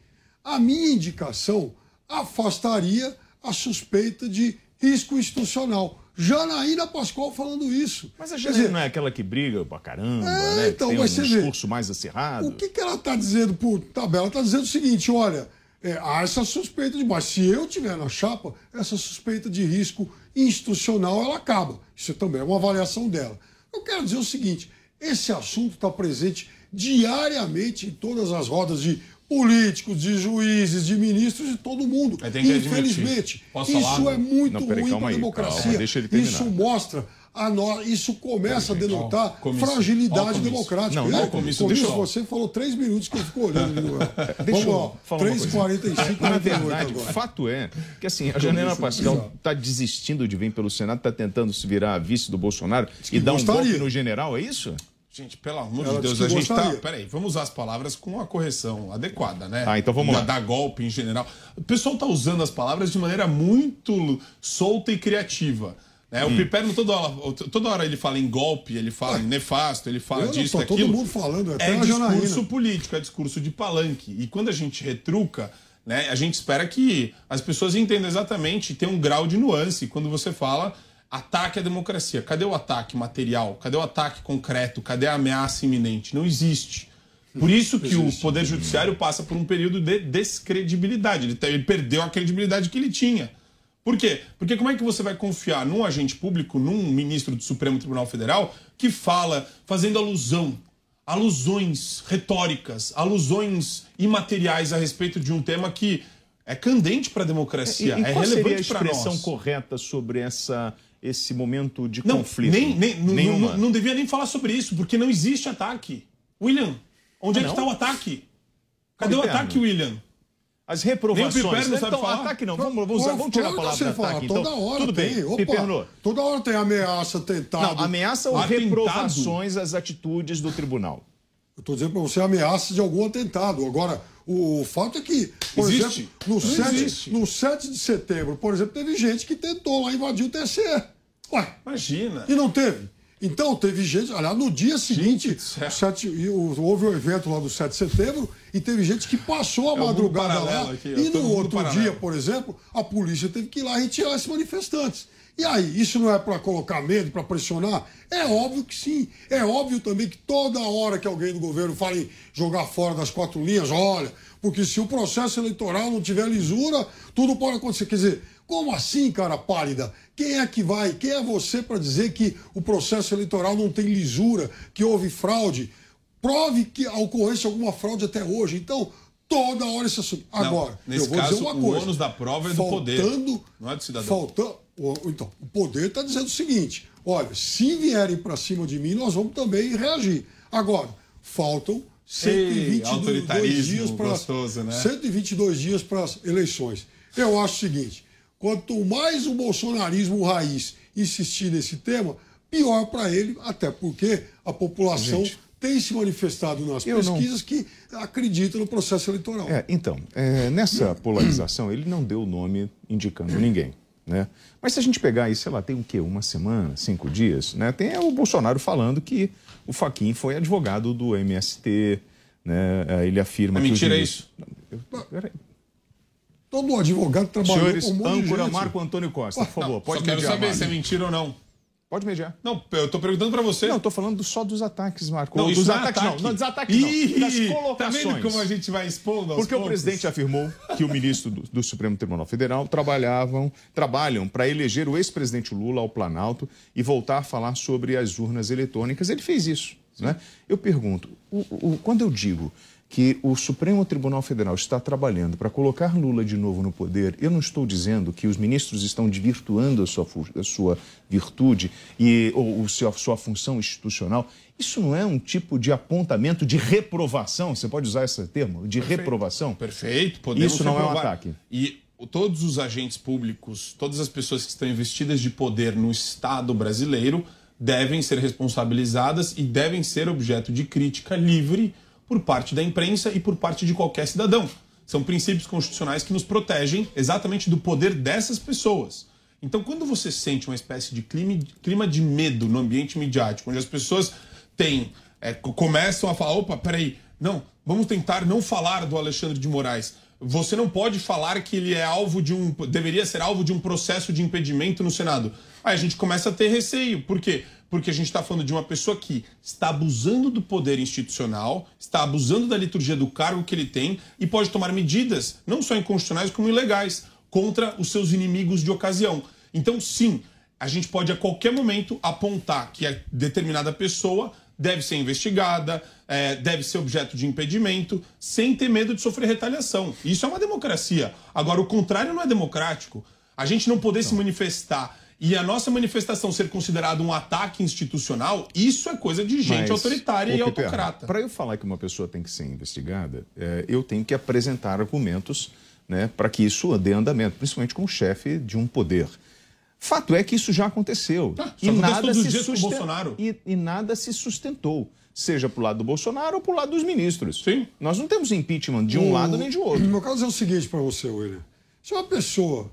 a minha indicação afastaria a suspeita de risco institucional. Janaína Pascoal falando isso. Mas a Janaína dizer, não é aquela que briga pra caramba, É, né? então, tem um você vê. discurso mais acirrado. O que, que ela está dizendo por tabela? Ela está dizendo o seguinte: olha, é, há essa suspeita de. Mas se eu tiver na chapa, essa suspeita de risco institucional ela acaba. Isso também é uma avaliação dela. Eu quero dizer o seguinte: esse assunto está presente diariamente em todas as rodas de políticos, de juízes, de ministros, de todo mundo. Infelizmente, isso falar? é muito Não, ruim para a democracia. calma, deixa ele terminar. isso mostra a no... isso começa a denotar comício. Ó, fragilidade comício. democrática. Não, Eu, não, comício, deixa eu- você falou três minutos que eu fico olhando. Vamos eu lá, falar uma coisa. 3h45, Na 48 verdade, o fato é que assim, a Janela Pascal está desistindo de vir pelo Senado, está tentando se virar a vice do Bolsonaro e dar um golpe no general, é isso? Gente, pelo amor Ela de Deus, a gente tá. gostaria. Peraí, vamos usar as palavras com a correção adequada, né? Ah, então vamos lá. Dar golpe em general. O pessoal tá usando as palavras de maneira muito solta e criativa. Né? Hum. O Piperno, toda hora, toda hora ele fala em golpe, ele fala em nefasto, ele fala Eu não disso, tô, todo daquilo. mundo falando, até É discurso Janaína. político, é discurso de palanque. E quando a gente retruca, né, a gente espera que as pessoas entendam exatamente, tem um grau de nuance quando você fala ataque à democracia. Cadê o ataque material? Cadê o ataque concreto? Cadê a ameaça iminente? Não existe. Por isso que o Poder Judiciário passa por um período de descredibilidade. Ele, te- ele perdeu a credibilidade que ele tinha. Por quê? Porque como é que você vai confiar num agente público, num ministro do Supremo Tribunal Federal, que fala fazendo alusão, alusões retóricas, alusões imateriais a respeito de um tema que é candente para a democracia, E, e é qual seria a relevante para expressão nós. correta sobre essa, esse momento de Não, conflito? nem, nem, não- Nenhuma. não, não devia nem falar sobre isso, porque não existe ataque. William, onde Ah, é que está o ataque? Cadê o Piperno? ataque, William? As Nem o reprovações. Piperno sabe então, falar. ataque não. Vamos, vamos, usar, vamos tirar a palavra ataque. fala, Então, toda hora tudo tem. bem. Opa, Piperno. toda hora tem ameaça, tentado. Não, ameaça ou Atentado. reprovações às atitudes do tribunal? Eu estou dizendo para você ameaça de algum atentado. Agora, O fato é que, por Existe. exemplo, no Não 7, existe. no 7 de setembro, por exemplo, teve gente que tentou lá invadir o TSE. Ué. Imagina. E não teve. Então, teve gente, aliás, no dia seguinte, o 7 e o- houve o evento lá do 7 de setembro e teve gente que passou a É madrugada lá. aqui, e no outro paralelo. dia, por exemplo, a polícia teve que ir lá retirar esses manifestantes. E aí, isso não é para colocar medo, para pressionar? É óbvio que sim. É óbvio também que toda hora que alguém do governo fala em jogar fora das quatro linhas, olha, porque se o processo eleitoral não tiver lisura, tudo pode acontecer. Quer dizer, como assim, cara pálida? Quem é que vai? Quem é você para dizer que o processo eleitoral não tem lisura, que houve fraude? Prove que ocorrência de alguma fraude até hoje. Então, toda hora esse assunto. Não, Agora, nesse eu vou caso, dizer uma o coisa. ônus da prova é do poder, Faltando- não é do cidadão. Faltando, o- então, o poder está dizendo o seguinte: olha, se vierem para cima de mim, nós vamos também reagir. Agora, faltam 122 autoritarismo dias para né? 122 dias para as eleições. Eu acho o seguinte: quanto mais o bolsonarismo raiz insistir nesse tema, pior para ele, até porque a população Gente. tem se manifestado nas Eu não- pesquisas que acredita no processo eleitoral. É, então, é, nessa polarização, ele não deu o nome indicando ninguém. Né? Mas se a gente pegar aí, sei lá, tem o quê? Uma semana, cinco dias, né? Tem o Bolsonaro falando que o Faquin foi advogado do MST, né? É, Ele afirma É que. os mentira ministros- isso? Eu- peraí. Todo advogado trabalhou Senhores, com um monte de âncora gente. Marco Antônio Costa, por favor, Não, pode só quero mediar, saber Marco. se é mentira ou não. Pode mediar. Não, eu tô perguntando pra você. Não, eu tô falando só dos ataques, Marco. Não, isso dos não é ataques, ataque. não. Não, dos ataques, não. Ih, Das Tá colocações. vendo como a gente vai expondo aos Porque o poucos? presidente afirmou que o ministro do, do Supremo Tribunal Federal trabalhavam, trabalham para eleger o ex-presidente Lula ao Planalto e voltar a falar sobre as urnas eletrônicas. Ele fez isso. Né? Eu pergunto, o- o- quando eu digo que o Supremo Tribunal Federal está trabalhando para colocar Lula de novo no poder, eu não estou dizendo que os ministros estão desvirtuando a sua, a sua virtude e, ou, o seu- a sua função institucional. Isso não é um tipo de apontamento de reprovação? Você pode usar esse termo? De Perfeito. reprovação? Perfeito, podemos Isso não é um reprovar. ataque. E todos os agentes públicos, todas as pessoas que estão investidas de poder no Estado brasileiro devem ser responsabilizadas e devem ser objeto de crítica livre por parte da imprensa e por parte de qualquer cidadão. São princípios constitucionais que nos protegem exatamente do poder dessas pessoas. Então, quando você sente uma espécie de clima, de medo no ambiente midiático, onde as pessoas têm, é, co- começam a falar: opa, peraí, não, vamos tentar não falar do Alexandre de Moraes. Você não pode falar que ele é alvo de um. deveria ser alvo de um processo de impedimento no Senado. Aí a gente começa a ter receio. Por quê? Porque a gente está falando de uma pessoa que está abusando do poder institucional, está abusando da liturgia do cargo que ele tem e pode tomar medidas, não só inconstitucionais, como ilegais, contra os seus inimigos de ocasião. Então, sim, a gente pode a qualquer momento apontar que a determinada pessoa deve ser investigada, eh, deve ser objeto de impedimento, sem ter medo de sofrer retaliação. Isso é uma democracia. Agora, o contrário não é democrático. A gente não poder se manifestar e a nossa manifestação ser considerada um ataque institucional, isso é coisa de gente autoritária e autocrata. Para eu falar que uma pessoa tem que ser investigada, é, eu tenho que apresentar argumentos né, para que isso dê andamento, principalmente com o chefe de um poder. Fato é que isso já aconteceu. Ah, com o Bolsonaro. E, e nada se sustentou, seja para o lado do Bolsonaro ou para o lado dos ministros. Sim. Nós não temos impeachment de um O- lado nem de outro. No meu caso é o seguinte para você, William. Se uma pessoa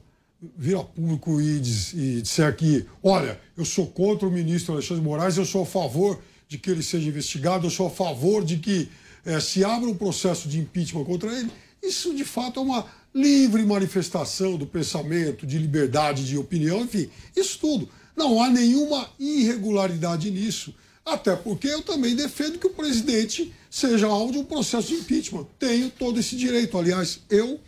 vir a público e, diz- e disser que, olha, eu sou contra o ministro Alexandre de Moraes, eu sou a favor de que ele seja investigado, eu sou a favor de que eh, se abra um processo de impeachment contra ele, isso de fato é uma livre manifestação do pensamento, de liberdade de opinião, enfim, isso tudo. Não há nenhuma irregularidade nisso. Até porque eu também defendo que o presidente seja alvo de um processo de impeachment. Tenho todo esse direito. Aliás, eu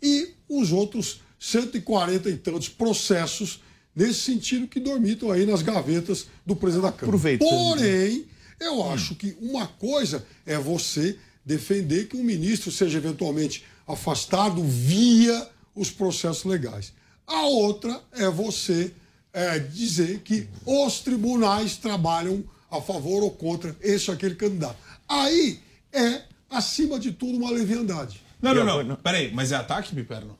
e os outros 140 e tantos processos nesse sentido que dormitam aí nas gavetas do presidente da Câmara. Aproveitando. Porém, eu acho que uma coisa é você defender que um ministro seja eventualmente afastado via os processos legais. A outra é você é, dizer que os tribunais trabalham a favor ou contra esse ou aquele candidato. Aí é, acima de tudo, uma leviandade. Não, não, não. Peraí, mas é ataque, Piperno?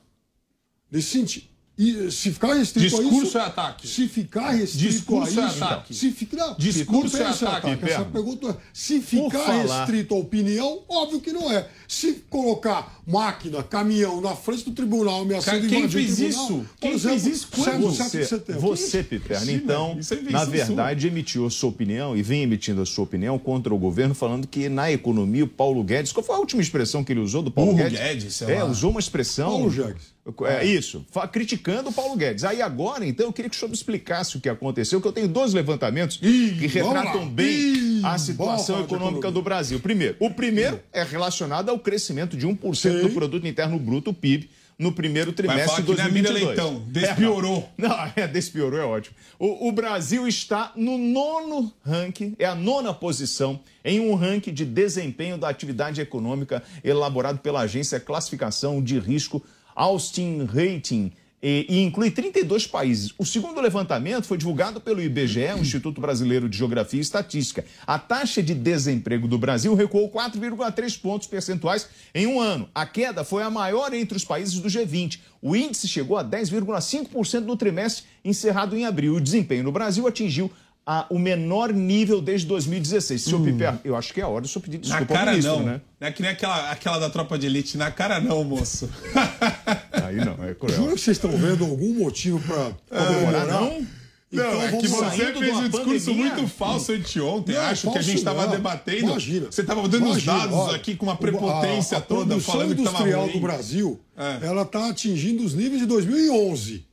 Nesse sentido. E se ficar restrito Discurso a é ataque. Se ficar restrito Discurso a é isso. ataque. Se fica, não, Discurso é pensa em ataque, Essa pergunta, se ficar restrito à opinião, óbvio que não é. Se colocar máquina, caminhão na frente do tribunal ameaçando Quem fez tribunal, isso? Quem exemplo, fez isso quando? 7 de Você, você Piperno, então, isso é na verdade, emitiu a sua opinião e vem emitindo a sua opinião contra o governo, falando que na economia o Paulo Guedes. Qual foi a última expressão que ele usou do Paulo Guedes? Guedes, sei é, lá. usou uma expressão. Paulo Guedes. É isso, fa- criticando o Paulo Guedes. Aí agora, então, eu queria que o senhor me explicasse o que aconteceu, que eu tenho dois levantamentos que retratam bem a situação econômica do Brasil. Primeiro, o primeiro é relacionado ao crescimento de 1% do produto interno bruto, PIB, no primeiro trimestre de que nem a Miriam 2022. Leitão, despiorou. É, não, não, é, despiorou é ótimo. O, o Brasil está no nono ranking, é a nona posição em um ranking de desempenho da atividade econômica elaborado pela agência Classificação de Risco Austin Rating. E, e inclui 32 países. O segundo levantamento foi divulgado pelo IBGE, o Instituto Brasileiro de Geografia e Estatística. A taxa de desemprego do Brasil recuou 4,3 pontos percentuais em um ano. A queda foi a maior entre os países do G20. O índice chegou a 10,5% no trimestre encerrado em abril. O desempenho no Brasil atingiu a- o menor nível desde 2016. Senhor Piper, eu acho que é hora de o senhor pedir Na desculpa ao cara ministro, não. né? Não é que nem aquela, aquela da tropa de elite. Na cara não, moço. Aí não, é cruel. Juro que vocês estão vendo algum motivo para comemorar? não? Não, Então, é que você fez um discurso pandemia? muito falso anteontem. Não, Acho que a gente estava não. debatendo. Imagina. Você estava dando os Imagina, dados olha, aqui com uma a- prepotência a, toda, produção falando que estava industrial ruim. do Brasil, É. ela está atingindo os níveis de 2011.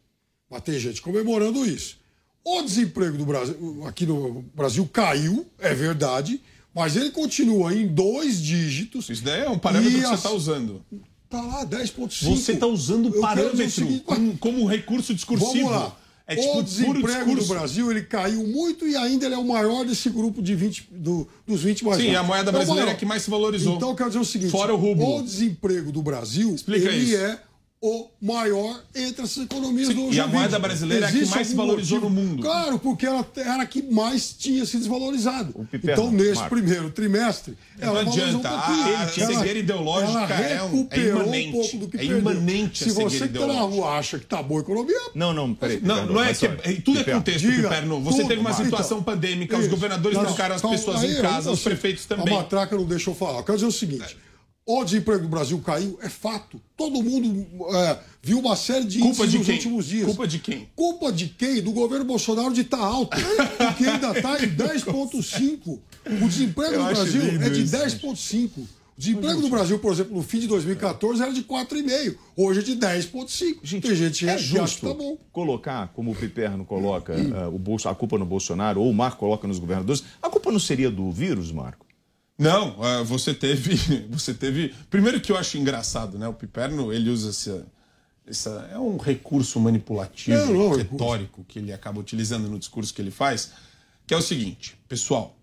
Mas tem gente comemorando isso. O desemprego do Brasil, aqui no Brasil caiu, é verdade, mas ele continua em dois dígitos. Isso daí é um parâmetro que você está usando. Tá lá, 10,5. Você está usando o parâmetro seguinte, como, como recurso discursivo. Vamos lá. É tipo o desemprego do Brasil ele caiu muito e ainda ele é o maior desse grupo de 20, do- dos 20 mais Sim, altos. a moeda É o brasileira maior. é que mais se valorizou. Então eu quero dizer o seguinte: Fora o rublo. o desemprego do Brasil Explica ele isso. é o maior entre as economias Sim, do e a G20. moeda brasileira é a que Existe mais se valorizou motivo? no mundo. Claro, porque ela era a que mais tinha se desvalorizado. Piperno, Então, nesse Marco. primeiro trimestre, Não ela valorizou adianta. um pouquinho. A- a cegueira ideológica ela é um- é imanente. um pouco do que É perdeu. imanente a Se você cegueira que tá na rua acha que tá boa a economia, Não, não, peraí. Não, não é que. é- Tudo é contexto, Diga, Piperno. Você tudo, teve uma Marco. situação Então, pandêmica, os isso. governadores Não, trancaram as então, pessoas em casa, os prefeitos também. A matraca não deixou falar. Eu quero dizer o seguinte: o desemprego do Brasil caiu, é fato. Todo mundo é, viu uma série de Culpa índices de nos quem? últimos dias. Culpa de quem? Culpa de quem? Do governo Bolsonaro de estar alto. Porque ainda está em 10,5. O desemprego Eu no acho Brasil é de isso, 10,5. O desemprego do Brasil, por exemplo, no fim de 2014 era de 4,5. Hoje é de 10,5. Tem gente É acha que justo tá bom. colocar, como o Piperno coloca, ah, o bolso, a culpa no Bolsonaro, ou o Marco coloca nos governadores. A culpa não seria do vírus, Marco? Não, ah, você teve. Você teve. Primeiro que eu acho engraçado, né? O Piperno, ele usa essa. essa é um recurso manipulativo, Não, não, retórico, que ele acaba utilizando no discurso que ele faz, que é o seguinte, pessoal,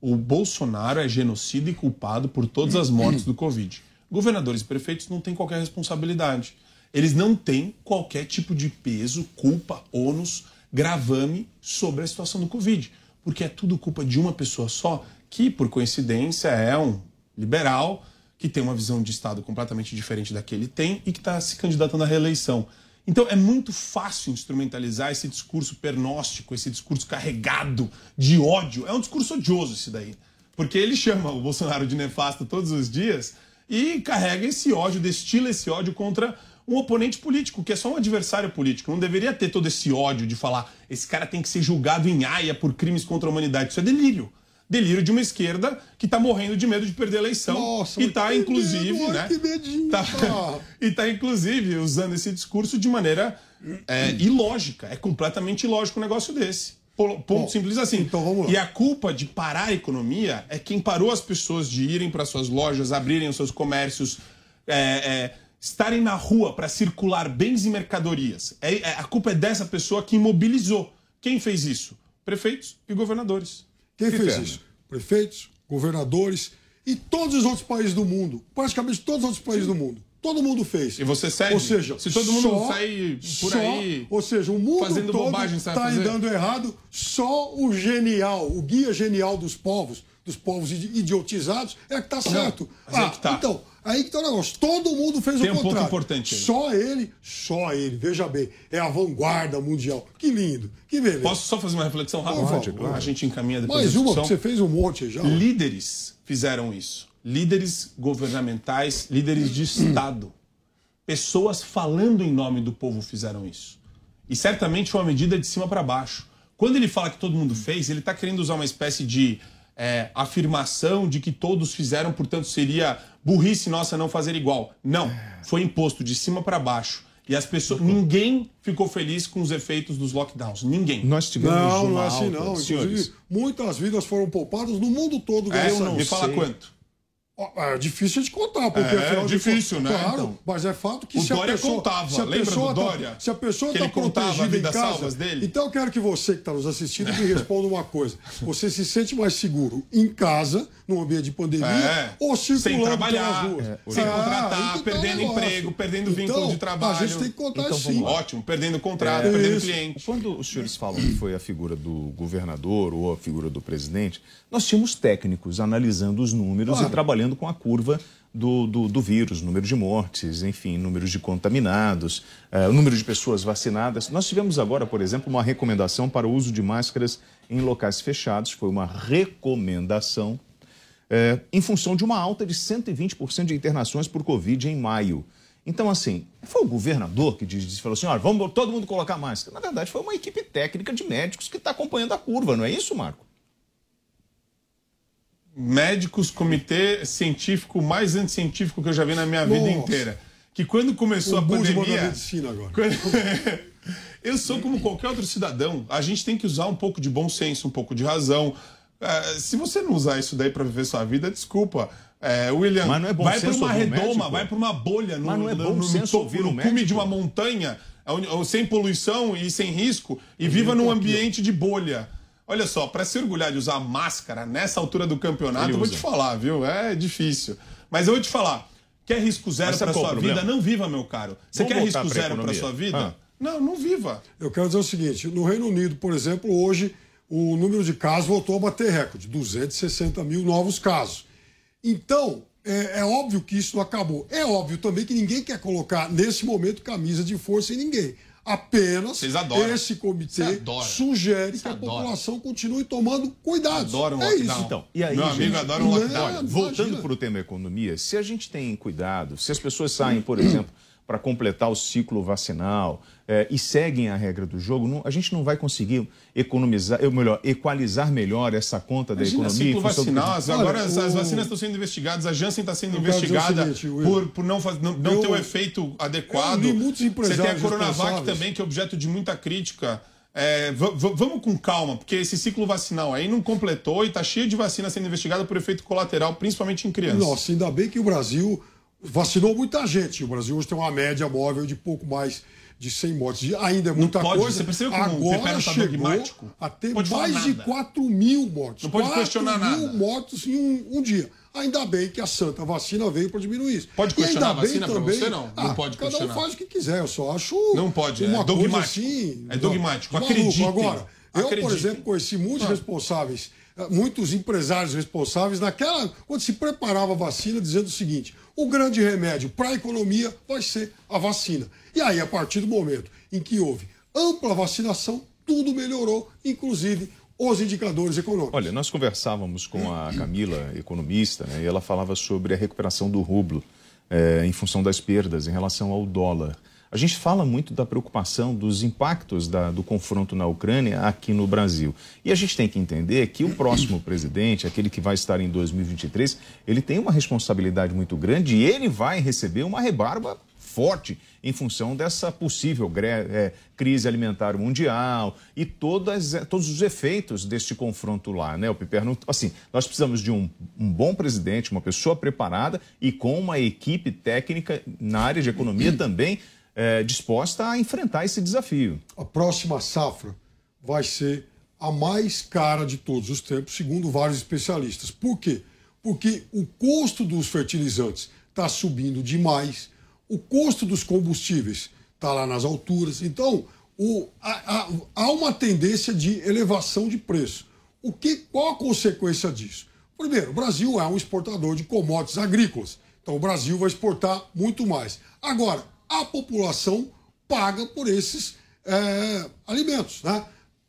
o Bolsonaro é genocida e culpado por todas as mortes do Covid. Governadores e prefeitos não têm qualquer responsabilidade. Eles não têm qualquer tipo de peso, culpa, ônus, gravame sobre a situação do Covid. Porque é tudo culpa de uma pessoa só, que, por coincidência, é um liberal, que tem uma visão de Estado completamente diferente da que ele tem e que está se candidatando à reeleição. Então é muito fácil instrumentalizar esse discurso pernóstico, esse discurso carregado de ódio. É um discurso odioso esse daí. Porque ele chama o Bolsonaro de nefasto todos os dias e carrega esse ódio, destila esse ódio contra um oponente político, que é só um adversário político. Não deveria ter todo esse ódio de falar esse cara tem que ser julgado em Haia por crimes contra a humanidade. Isso é delírio. Delírio de uma esquerda que está morrendo de medo de perder a eleição. Nossa, e está, inclusive, medo, né? medinho, Tá- e está, inclusive, usando esse discurso de maneira é, ilógica. É completamente ilógico um negócio desse. Ponto Bom, simples assim. então vamos lá. E a culpa de parar a economia é quem parou as pessoas de irem para suas lojas, abrirem os seus comércios, é, é, estarem na rua para circular bens e mercadorias. É, é- a culpa é dessa pessoa que imobilizou. Quem fez isso? Prefeitos e governadores. Quem fez isso? Prefeitos, governadores e todos os outros países do mundo. Praticamente todos os outros países do mundo. Todo mundo fez. E você cede? Ou seja, Se todo mundo só- sair por só- aí Ou seja, o mundo fazendo todo está andando errado. Só o genial, o guia genial dos povos, dos povos idi- idiotizados, é que está certo. mas é que tá. Então, Aí que tá o negócio. Todo mundo fez Tem o um ponto contrário. importante aí. Só ele, só ele. Veja bem, é a vanguarda mundial. Que lindo, que beleza. Posso só fazer uma reflexão rápida? Pode, claro. A gente encaminha depois Mais uma, porque você fez um monte já. Líderes fizeram isso. Líderes governamentais, líderes de Estado. Pessoas falando em nome do povo fizeram isso. E certamente foi uma medida de cima para baixo. Quando ele fala que todo mundo fez, ele está querendo usar uma espécie de é, afirmação de que todos fizeram, portanto seria burrice nossa não fazer igual. Não, foi imposto de cima para baixo. E as pessoas, ninguém ficou feliz com os efeitos dos lockdowns. Ninguém. Nós Não, não é assim não. Inclusive, muitas vidas foram poupadas no mundo todo. É, me fala quanto. Ó, É difícil de contar, porque É, afinal de difícil, contas- né? Claro, Então. mas é fato que O se a Dória pessoa, contava, se a lembra pessoa do tá- Dória? se a pessoa está protegida em casa, dele? então eu quero que você que está nos assistindo me responda uma coisa: você se sente mais seguro em casa, num ambiente de pandemia, É, ou circulando sem trabalhar, pelas ruas? é, sem Ah, contratar, aí que tá perdendo emprego, perdendo vínculo Então, de trabalho. A gente tem que contar Então, sim. Ótimo, perdendo contrato, É perdendo isso. cliente. Quando os senhores falam que foi a figura do governador ou a figura do presidente, nós tínhamos técnicos analisando os números Claro. e trabalhando com a curva do, do, do vírus, número de mortes, enfim, números de contaminados, eh, número de pessoas vacinadas. Nós tivemos agora, por exemplo, uma recomendação para o uso de máscaras em locais fechados, foi uma recomendação, eh, em função de uma alta de 120% de internações por Covid em maio. Então, assim, foi o governador que disse, falou assim, olha, vamos todo mundo colocar máscara. Na verdade, foi uma equipe técnica de médicos que está acompanhando a curva, não é isso, Marco? Médicos, comitê científico mais anticientífico que eu já vi na minha vida Nossa. inteira. Que quando começou O a pandemia. medicina agora. eu sou como qualquer outro cidadão. A gente tem que usar um pouco de bom senso, um pouco de razão. É, se você não usar isso daí para viver sua vida, desculpa. É, William, Mas não é bom vai para senso uma redoma, médico? vai para uma bolha no, Mas não é no- bom no, senso topo, ouvir o no cume médico? de uma montanha, sem poluição e sem risco, e viva num ambiente de bolha. Olha só, para se orgulhar de usar máscara nessa altura do campeonato, eu vou te falar, viu? É difícil. Mas eu vou te falar, quer risco zero para qual sua vida? Não viva, meu caro. Você Vamos quer risco pra zero para sua vida? Ah. Não, não viva. Eu quero dizer o seguinte: no Reino Unido, por exemplo, hoje o número de casos voltou a bater recorde 260 mil novos casos. Então, é, é óbvio que isso não acabou. É óbvio também que ninguém quer colocar, nesse momento, camisa de força em ninguém. Apenas Vocês adoram. esse comitê sugere Você que a adora. população continue tomando cuidado. Adora um é lockdown. isso. Então, e aí, Meu gente, amigo adora um lockdown. Olha, voltando para o tema economia, se a gente tem cuidado, se as pessoas saem, por exemplo, para completar o ciclo vacinal eh, e seguem a regra do jogo, não- a gente não vai conseguir economizar, ou melhor, equalizar melhor essa conta da Imagina economia. em ciclo do- vacinal. as- Olha, Agora as, as o- vacinas estão sendo investigadas, a Janssen está sendo investigada seguinte, Will. por, por não, faz, não, não Eu- ter o efeito adequado. Você tem a Coronavac também, que é objeto de muita crítica. É, va- va- vamos com calma, porque esse ciclo vacinal aí não completou e está cheio de vacina sendo investigada por efeito colateral, principalmente em crianças. Nossa, ainda bem que o Brasil vacinou muita gente. O Brasil hoje tem uma média móvel de pouco mais de 100 mortes. Ainda é muita pode, coisa. você percebeu como o Agora tá chegou dogmático? a ter Não mais de nada. 4 mil mortes. Não pode 4 questionar mil nada. mortos em um, um dia. Ainda bem que a santa vacina veio para diminuir isso. Pode questionar ainda a vacina também- você, não? Não Ah, pode Cada questionar. um faz o que quiser. Eu só acho Não pode, é uma coisa dogmático. assim... É dogmático. maluco. Acreditem. Agora, eu, por Acreditem. exemplo, conheci muitos Ah. responsáveis, muitos empresários responsáveis naquela quando se preparava a vacina, dizendo o seguinte: o grande remédio para a economia vai ser a vacina. E aí, a partir do momento em que houve ampla vacinação, tudo melhorou, inclusive os indicadores econômicos. Olha, nós conversávamos com a Camila, economista, né, e ela falava sobre a recuperação do rublo eh, em função das perdas em relação ao dólar. A gente fala muito da preocupação dos impactos da- do confronto na Ucrânia aqui no Brasil. E a gente tem que entender que o próximo presidente, aquele que vai estar em 2023, ele tem uma responsabilidade muito grande e ele vai receber uma rebarba forte em função dessa possível eh, crise alimentar mundial e todas, eh, todos os efeitos deste confronto lá, né, o Piperno? Assim, nós precisamos de um, um bom presidente, uma pessoa preparada e com uma equipe técnica na área de economia também eh, disposta a enfrentar esse desafio. a próxima safra vai ser a mais cara de todos os tempos, segundo vários especialistas. Por quê? Porque o custo dos fertilizantes está subindo demais, o custo dos combustíveis está lá nas alturas. Então, o- há, há- há uma tendência de elevação de preço. O que, qual a consequência disso? Primeiro, o Brasil é um exportador de commodities agrícolas. Então o Brasil vai exportar muito mais. Agora, a população paga por esses é, alimentos, né?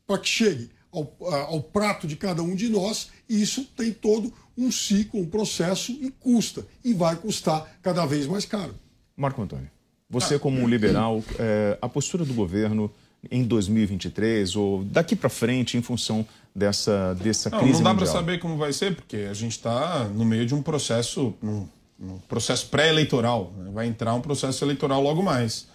Para que chegue ao, ao prato de cada um de nós, e isso tem todo um ciclo, um processo e custa. E vai custar cada vez mais caro. Marco Antônio, você como um liberal, é, a postura do governo em 2023 ou daqui para frente em função dessa, dessa não, crise Não dá para saber como vai ser, porque a gente está no meio de um processo, um, um processo pré-eleitoral. Né? Vai entrar um processo eleitoral logo mais.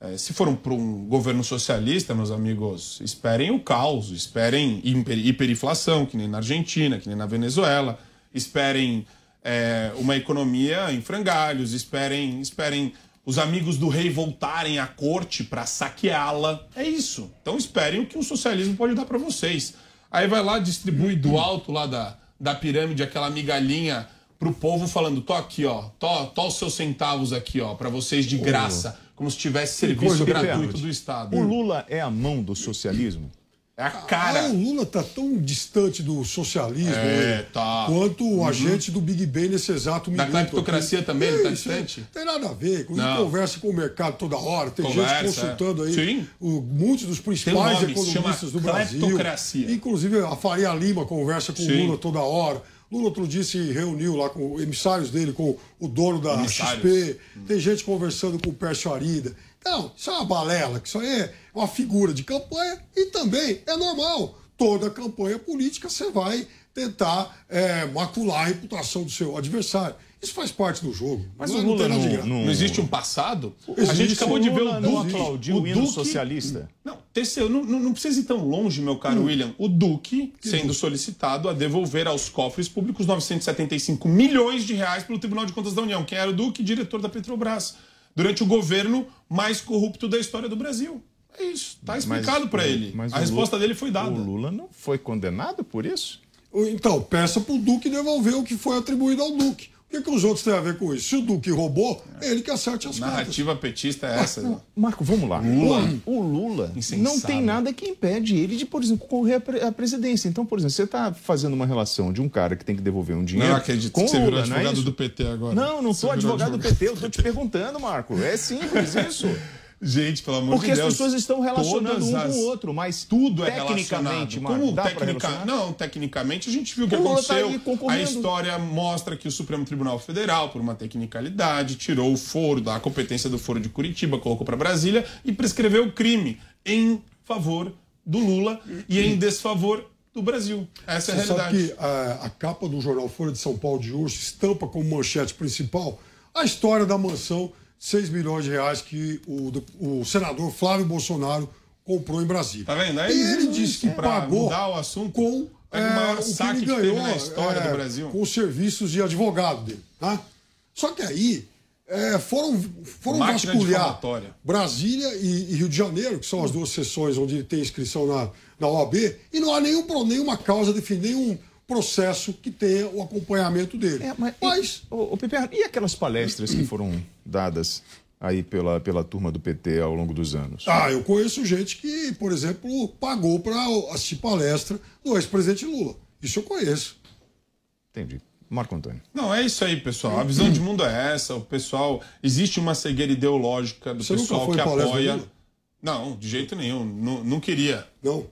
É, se for um, para um governo socialista, meus amigos, esperem o caos, esperem hiper, hiperinflação, que nem na Argentina, que nem na Venezuela, esperem é, uma economia em frangalhos, esperem, esperem os amigos do rei voltarem à corte para saqueá-la. É isso. Então esperem o que o socialismo pode dar para vocês. Aí vai lá, distribui do alto lá da, da pirâmide aquela migalhinha pro povo falando, tô aqui, ó, tô, tô os seus centavos aqui, ó, para vocês de graça, como se tivesse serviço gratuito do Estado. O Lula é a mão do socialismo? É a cara. Ah, o Lula tá tão distante do socialismo É, tá. quanto o Uhum. agente do Big Ben nesse exato Da minuto. cleptocracia aqui. também, ele tá Isso, distante? Não tem nada a ver. Inclusive, Não. conversa com o mercado toda hora. Tem Conversa, gente consultando é. aí Sim. o- muitos dos um principais nome, se economistas do Brasil. cleptocracia. Inclusive, a Faria Lima conversa com Sim. o Lula toda hora. Lula outro dia se reuniu lá com emissários dele, com o dono da Emissários. XP. Tem gente conversando com o Pércio Arida. Então, isso é uma balela, que isso aí é uma figura de campanha e também é normal. Toda campanha política você vai tentar é, macular a reputação do seu adversário. Isso faz parte do jogo. Mas não, o não Lula tem nada de não, grave. não existe um passado? a Existe. gente acabou de ver o Lula Duque. não aplaudiu o o hino Duque- socialista? Não, Teseu, não, não, não precisa ir tão longe, meu caro Hum. William. O Duque sendo solicitado a devolver aos cofres públicos 975 milhões de reais pelo Tribunal de Contas da União. Quem era o Duque? Diretor da Petrobras. Durante o governo mais corrupto da história do Brasil. É isso. Tá explicado para ele. mas A resposta Lula- dele foi dada. O Lula não foi condenado por isso? Então, peça para o Duque devolver o que foi atribuído ao Duque. O que, que os outros têm a ver com isso? Se o Duque roubou, ele que acerte as contas. Narrativa petista é essa. né? Marco, vamos lá. Lula. O Lula Insensado. não tem nada que impede ele de, por exemplo, à pre- à presidência. Então, por exemplo, você está fazendo uma relação de um cara que tem que devolver um dinheiro Não acredito com que você virou Lula, não é advogado isso? do PT agora. Não, não sou virou advogado do PT, eu estou te perguntando, Marco. É simples isso. Gente, pelo amor Porque de as Deus. pessoas estão relacionando um as- com o outro, mas tudo é tecnicamente, relacionado. Marco, Como tecnica... Não, tecnicamente a gente viu o que O Lula tá aconteceu. aí a história mostra que o Supremo Tribunal Federal, por uma tecnicalidade, tirou o foro da competência do foro de Curitiba, colocou para Brasília e prescreveu o crime em favor do Lula e em desfavor do Brasil. Essa é a Você sabe realidade. que a, a capa do jornal Folha de São Paulo de hoje estampa como manchete principal a história da mansão 6 milhões de reais que o, o senador Flávio Bolsonaro comprou em Brasília. Tá vendo? Aí E ele disse que pagou mudar o assunto, com pega o maior é, que saque que ganhou, na história é, do Brasil. com os serviços de advogado dele. Tá? Só que aí é, foram, foram Máquina vasculhar. Brasília e, e Rio de Janeiro, que são as duas sessões onde tem inscrição na, na OAB, e não há nenhum, nenhuma causa, definida, nenhum processo que tenha o acompanhamento dele. É, mas, Ô, ô, Pepe, e aquelas palestras que foram dadas aí pela, pela turma do PT ao longo dos anos? Ah, eu conheço gente que, por exemplo, pagou para assistir palestra do ex-presidente Lula. Isso eu conheço. Entendi. Marco Antônio. Não, é isso aí, pessoal. A visão de mundo é essa. O pessoal. Existe uma cegueira ideológica do Você nunca pessoal foi que apoia. Não, de jeito nenhum. Não, não queria. Não.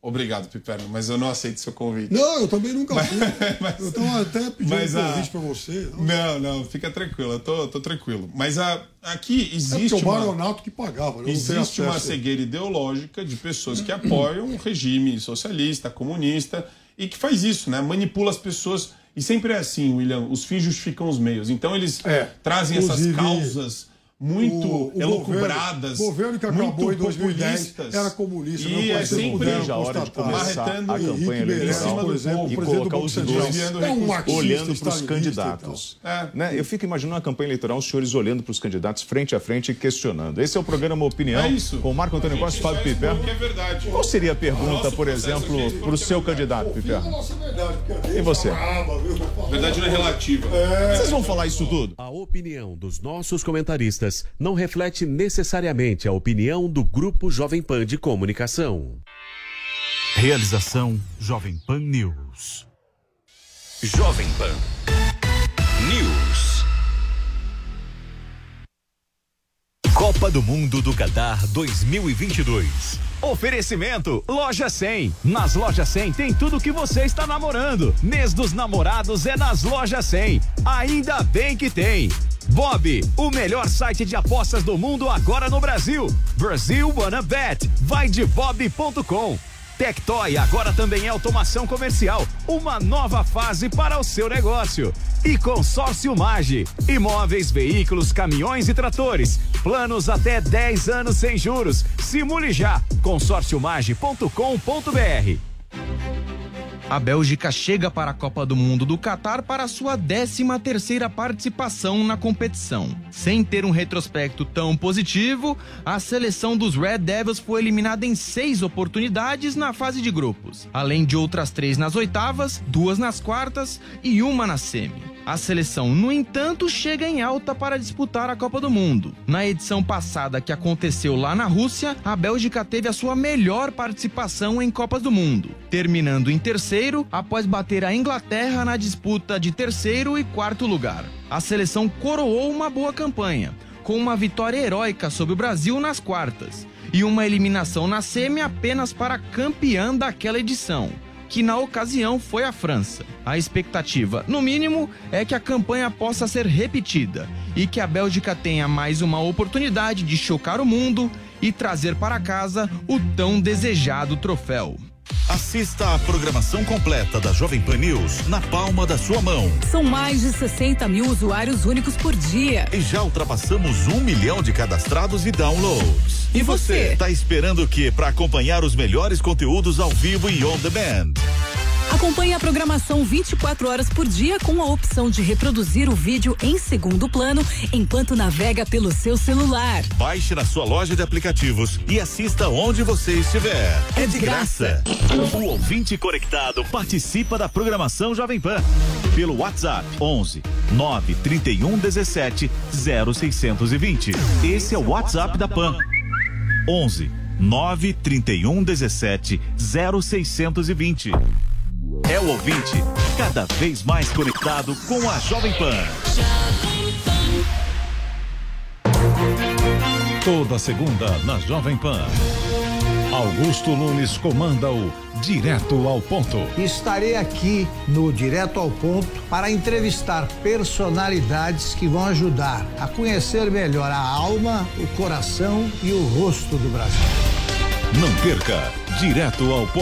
Obrigado, Piperno, mas eu não aceito seu convite. Não, eu também nunca fui. eu estava até pedindo mas um convite para você. Não, não, fica tranquilo, eu tô, tô tranquilo. Mas a, aqui É existe porque o. Baronato que pagava, né? Existe uma cegueira ideológica de pessoas que apoiam o regime socialista, comunista e que faz isso, né? Manipula as pessoas. E sempre é assim, William, os fins justificam os meios. Então eles trazem essas É, causas muito o- o elucubradas. governo- o governo que acabou muito em 2010 populistas. era comunista, não E pode é ser sempre a hora de começar a campanha eleitoral por exemplo, e o presidente colocar os dois. É um olhando para os candidatos. e tal. Né? Eu fico imaginando uma campanha eleitoral, os senhores olhando para os candidatos frente a frente e questionando. Esse é o programa Opinião É isso. com Marco Antônio A Costa e Fábio Piper. é. Qual seria a pergunta, por exemplo, aqui é para o é seu candidato, Piper? É a E você? tá? Verdade não é relativa. Vocês vão falar isso tudo? A opinião dos nossos comentaristas não reflete necessariamente a opinião do Grupo Jovem Pan de Comunicação. Realização Jovem Pan News. Jovem Pan Copa do Mundo do Qatar 2022. Oferecimento Loja 100. Nas Lojas 100 tem tudo que você está namorando. Mês dos namorados é nas Lojas 100. Ainda bem que tem. Bob, o melhor site de apostas do mundo agora no Brasil. Brasil Wanna Bet. Vai de bob.com. Tectoy agora também é automação comercial, uma nova fase para o seu negócio. E Consórcio Mage, imóveis, veículos, caminhões e tratores, planos até 10 anos sem juros. Simule já, consórciomage.com.br. A Bélgica chega para a Copa do Mundo do Catar para sua 13 terceira participação na competição. Sem ter um retrospecto tão positivo, a seleção dos Red Devils foi eliminada em seis oportunidades na fase de grupos, além de outras três nas oitavas, duas nas quartas e uma na semi. A seleção, no entanto, chega em alta para disputar a Copa do Mundo. Na edição passada que aconteceu lá na Rússia, a Bélgica teve a sua melhor participação em Copas do Mundo, terminando em terceiro após bater a Inglaterra na disputa de terceiro e quarto lugar. A seleção coroou uma boa campanha, com uma vitória heróica sobre o Brasil nas quartas e uma eliminação na semi apenas para campeã daquela edição que na ocasião foi a França. A expectativa, no mínimo, é que a campanha possa ser repetida e que a Bélgica tenha mais uma oportunidade de chocar o mundo e trazer para casa o tão desejado troféu. Assista a programação completa da Jovem Pan News na palma da sua mão. São mais de 60 mil usuários únicos por dia. E já ultrapassamos um milhão de cadastrados e downloads. E você? Tá esperando o que para acompanhar os melhores conteúdos ao vivo e on demand? Acompanhe a programação 24 horas por dia com a opção de reproduzir o vídeo em segundo plano enquanto navega pelo seu celular. Baixe na sua loja de aplicativos e assista onde você estiver. É de graça. O ouvinte conectado participa da programação Jovem Pan pelo WhatsApp 11 931 17 0620. Esse é o WhatsApp da Pan. 11 931 17 0620. É o ouvinte cada vez mais conectado com a Jovem Pan. Toda segunda na Jovem Pan. Augusto Nunes comanda o Direto ao Ponto. Estarei aqui no Direto ao Ponto para entrevistar personalidades que vão ajudar a conhecer melhor a alma, o coração e o rosto do Brasil. Não perca Direto ao Ponto.